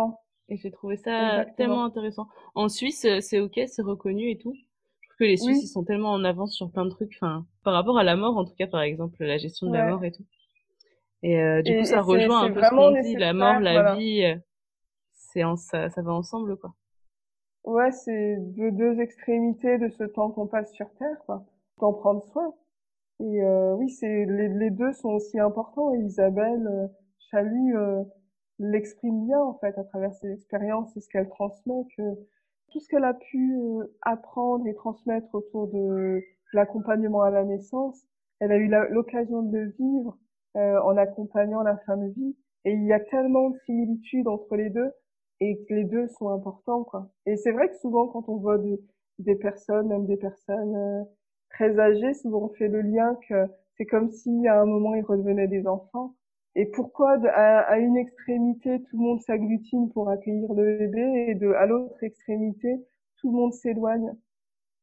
Et j'ai trouvé ça tellement intéressant. En Suisse, euh, c'est ok, c'est reconnu et tout. Je trouve que les Suisses, ils sont tellement en avance sur plein de trucs. Enfin, par rapport à la mort, en tout cas, par exemple, la gestion de la mort et tout. Et euh, du coup, ça rejoint un peu ce qu'on dit, la mort, la vie. Euh, c'est en, ça, ça va ensemble, quoi. Ouais, c'est deux, deux extrémités de ce temps qu'on passe sur Terre, quoi. D'en prendre soin. Et euh, oui, c'est les, les, deux sont aussi importants. Et Isabelle euh, Chalut euh, l'exprime bien en fait à travers ses expériences et ce qu'elle transmet que tout ce qu'elle a pu apprendre et transmettre autour de l'accompagnement à la naissance, elle a eu l'occasion de le vivre en accompagnant la femme vie. Et il y a tellement de similitudes entre les deux et que les deux sont importants quoi. Et c'est vrai que souvent quand on voit des, des personnes, même des personnes très âgés, souvent on fait le lien que c'est comme si à un moment ils redevenaient des enfants. Et pourquoi à, une extrémité tout le monde s'agglutine pour accueillir le bébé et de à l'autre extrémité tout le monde s'éloigne?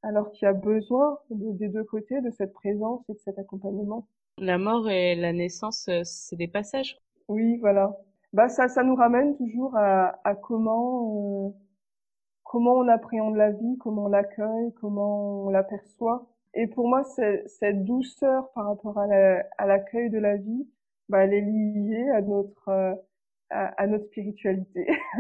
Alors qu'il y a besoin des deux côtés de cette présence et de cet accompagnement. La mort et la naissance, euh, c'est des passages. Oui, voilà. Bah ça, ça nous ramène toujours à, à comment comment on appréhende la vie, comment on l'accueille, comment on l'aperçoit Et pour moi, cette douceur par rapport à l'accueil de la vie, bah, elle est liée à notre euh, à, notre spiritualité.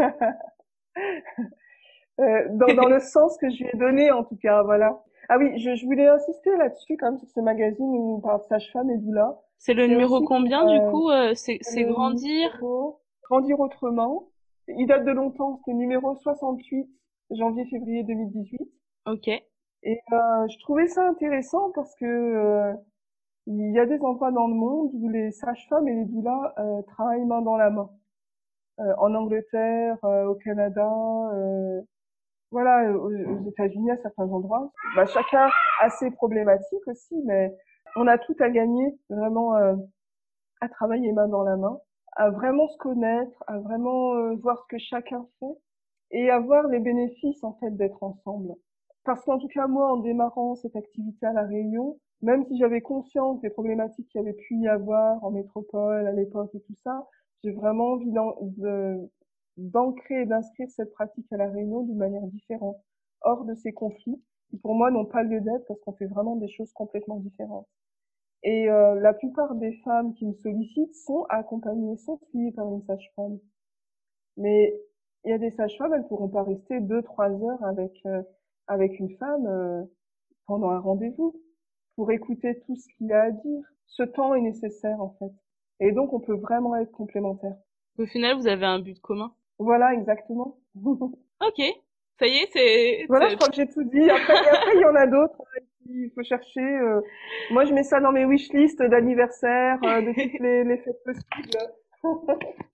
euh, dans, dans le sens que je lui ai donné, en tout cas, voilà. Ah oui, je, je voulais insister là-dessus, quand même, sur ce magazine où on parle de sage-femme et doula. C'est le numéro combien, du euh, coup euh, C'est Grandir Grandir autrement. Il date de longtemps, c'est numéro 68, janvier-février 2018. Ok. Et euh, je trouvais ça intéressant parce que euh, il y a des endroits dans le monde où les sages-femmes et les doulas euh, travaillent main dans la main. Euh, en Angleterre, euh, au Canada, voilà, aux, États-Unis à certains endroits. Bah, chacun a ses problématiques aussi, mais on a tout à gagner vraiment à travailler main dans la main, à vraiment se connaître, à vraiment voir ce que chacun fait et à voir les bénéfices en fait d'être ensemble. Parce qu'en tout cas, moi, en démarrant cette activité à La Réunion, même si j'avais conscience des problématiques qu'il y avait pu y avoir en métropole à l'époque et tout ça, j'ai vraiment envie d'ancrer et d'inscrire cette pratique à La Réunion d'une manière différente, hors de ces conflits, qui pour moi n'ont pas lieu d'être parce qu'on fait vraiment des choses complètement différentes. Et euh, la plupart des femmes qui me sollicitent sont accompagnées, sont suivies par une sage-femme. Mais il y a des sages-femmes, elles pourront pas rester deux, trois heures avec euh, avec une femme euh, pendant un rendez-vous pour écouter tout ce qu'il a à dire. Ce temps est nécessaire en fait. Et donc on peut vraiment être complémentaires. Au final, vous avez un but commun. Voilà, exactement. ok, ça y est, c'est. Voilà, je crois que j'ai tout dit. Après, après il y en a d'autres. Euh, il faut chercher. Euh... Moi, je mets ça dans mes wishlists d'anniversaire, euh, de toutes les, les fêtes possibles.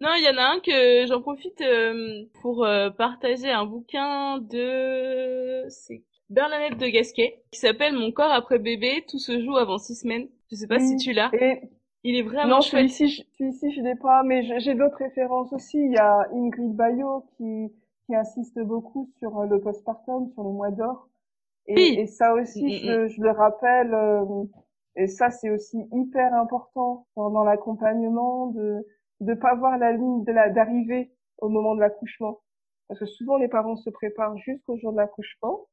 non, il y en a un que j'en profite euh, pour euh, partager un bouquin de c'est Bernadette de Gasquet qui s'appelle Mon corps après bébé, tout se joue avant six semaines. Je sais pas si tu l'as. Il est vraiment non, celui-ci, je, celui-ci, je l'ai pas, mais j'ai d'autres références aussi. Il y a Ingrid Bayo qui, qui insiste beaucoup sur euh, le postpartum, sur le mois d'or. Et, et, ça aussi, mm, mm, je, mm. je, le rappelle. et ça, c'est aussi hyper important dans l'accompagnement de de pas voir la ligne de la d'arrivée au moment de l'accouchement. Parce que souvent les parents se préparent jusqu'au jour de l'accouchement.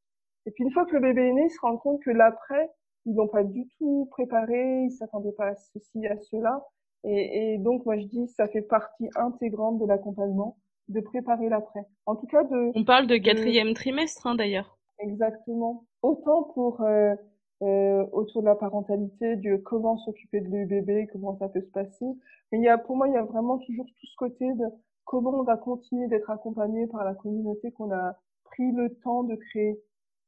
Et puis une fois que le bébé est né, ils se rendent compte que l'après, ils n'ont pas du tout préparé, ils s'attendaient pas à ceci, à cela. Et, et, donc moi je dis, ça fait partie intégrante de l'accompagnement, de préparer l'après. En tout cas de. On parle de quatrième trimestre hein, d'ailleurs. Exactement. Autant pour euh, euh, autour de la parentalité, de comment s'occuper de bébé, comment ça peut se passer. Mais il y a, pour moi, il y a vraiment toujours tout ce côté de comment on va continuer d'être accompagné par la communauté qu'on a pris le temps de créer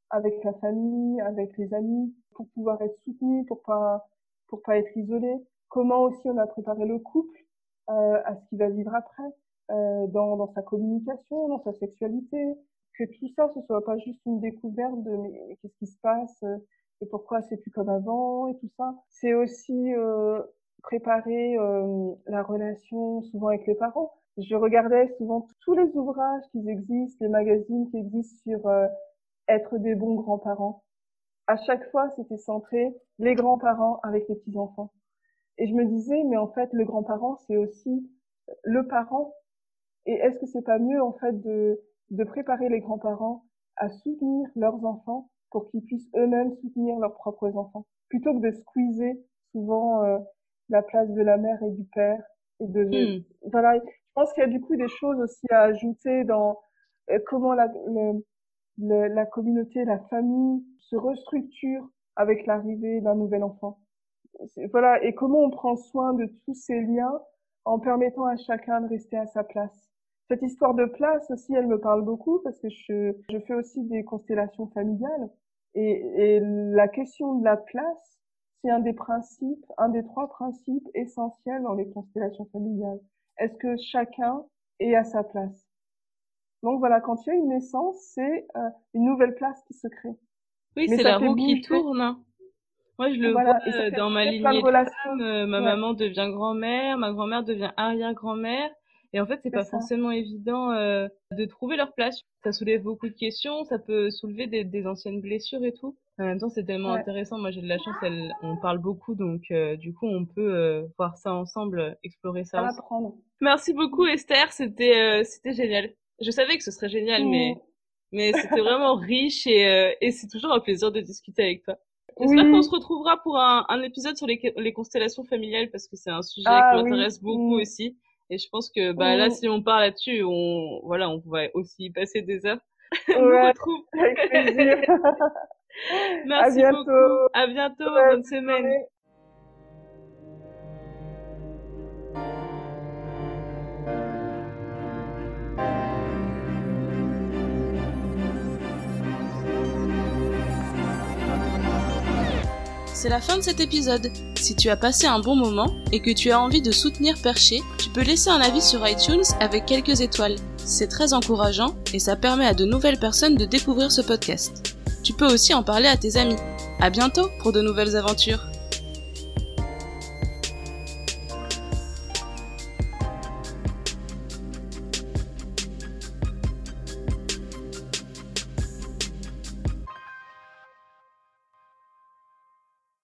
avec la famille, avec les amis, pour pouvoir être soutenu, pour pas, pour pas être isolé. Comment aussi on a préparé le couple euh, à ce qu'il va vivre après, euh, dans, dans sa communication, dans sa sexualité, que tout ça ce soit pas juste une découverte de mais qu'est-ce qui se passe et pourquoi c'est plus comme avant et tout ça. C'est aussi euh, préparer euh, la relation souvent avec les parents. Je regardais souvent tous les ouvrages qui existent, les magazines qui existent sur euh, être des bons grands-parents. À chaque fois, c'était centré les grands-parents avec les petits-enfants. Et je me disais, mais en fait, le grand-parent, c'est aussi le parent. Et est-ce que c'est pas mieux, en fait, de, de préparer les grands-parents à soutenir leurs enfants pour qu'ils puissent eux-mêmes soutenir leurs propres enfants, plutôt que de squeezer souvent euh, la place de la mère et du père. Et de hmm. voilà, je pense qu'il y a du coup des choses aussi à ajouter dans euh, comment la, le, la communauté, la famille se restructure avec l'arrivée d'un nouvel enfant. Voilà, et comment on prend soin de tous ces liens en permettant à chacun de rester à sa place? Cette histoire de place aussi, elle me parle beaucoup parce que je, je fais aussi des constellations familiales et, et la question de la place, c'est un des principes, un des trois principes essentiels dans les constellations familiales. Est-ce que chacun est à sa place? Donc voilà, quand il y a une naissance, c'est euh, une nouvelle place qui se crée. Oui, c'est la roue qui tourne. Hein. Moi, je le vois euh, dans ma lignée de femme, euh, ma maman devient grand-mère, ma grand-mère devient arrière-grand-mère. Et en fait, c'est pas forcément évident de trouver leur place. Ça soulève beaucoup de questions, ça peut soulever des, des anciennes blessures et tout. En même temps, c'est tellement intéressant. Moi, j'ai de la chance, elle, on parle beaucoup, donc euh, du coup, on peut euh, voir ça ensemble, explorer ça. Apprendre. Merci beaucoup, Esther. C'était c'était génial. Je savais que ce serait génial, mais mais c'était vraiment riche et, et c'est toujours un plaisir de discuter avec toi. J'espère qu'on se retrouvera pour un, un épisode sur les, les, constellations familiales parce que c'est un sujet Ah qui m'intéresse beaucoup Mm. aussi. Et je pense que bah là, Mm. si on parle là-dessus, on voilà, on va aussi y passer des heures. on Ouais, retrouve. avec plaisir. Merci bientôt. beaucoup. À bientôt. Ouais, bonne semaine. C'est la fin de cet épisode. Si tu as passé un bon moment et que tu as envie de soutenir Perché, tu peux laisser un avis sur iTunes avec quelques étoiles. C'est très encourageant et ça permet à de nouvelles personnes de découvrir ce podcast. Tu peux aussi en parler à tes amis. À bientôt pour de nouvelles aventures.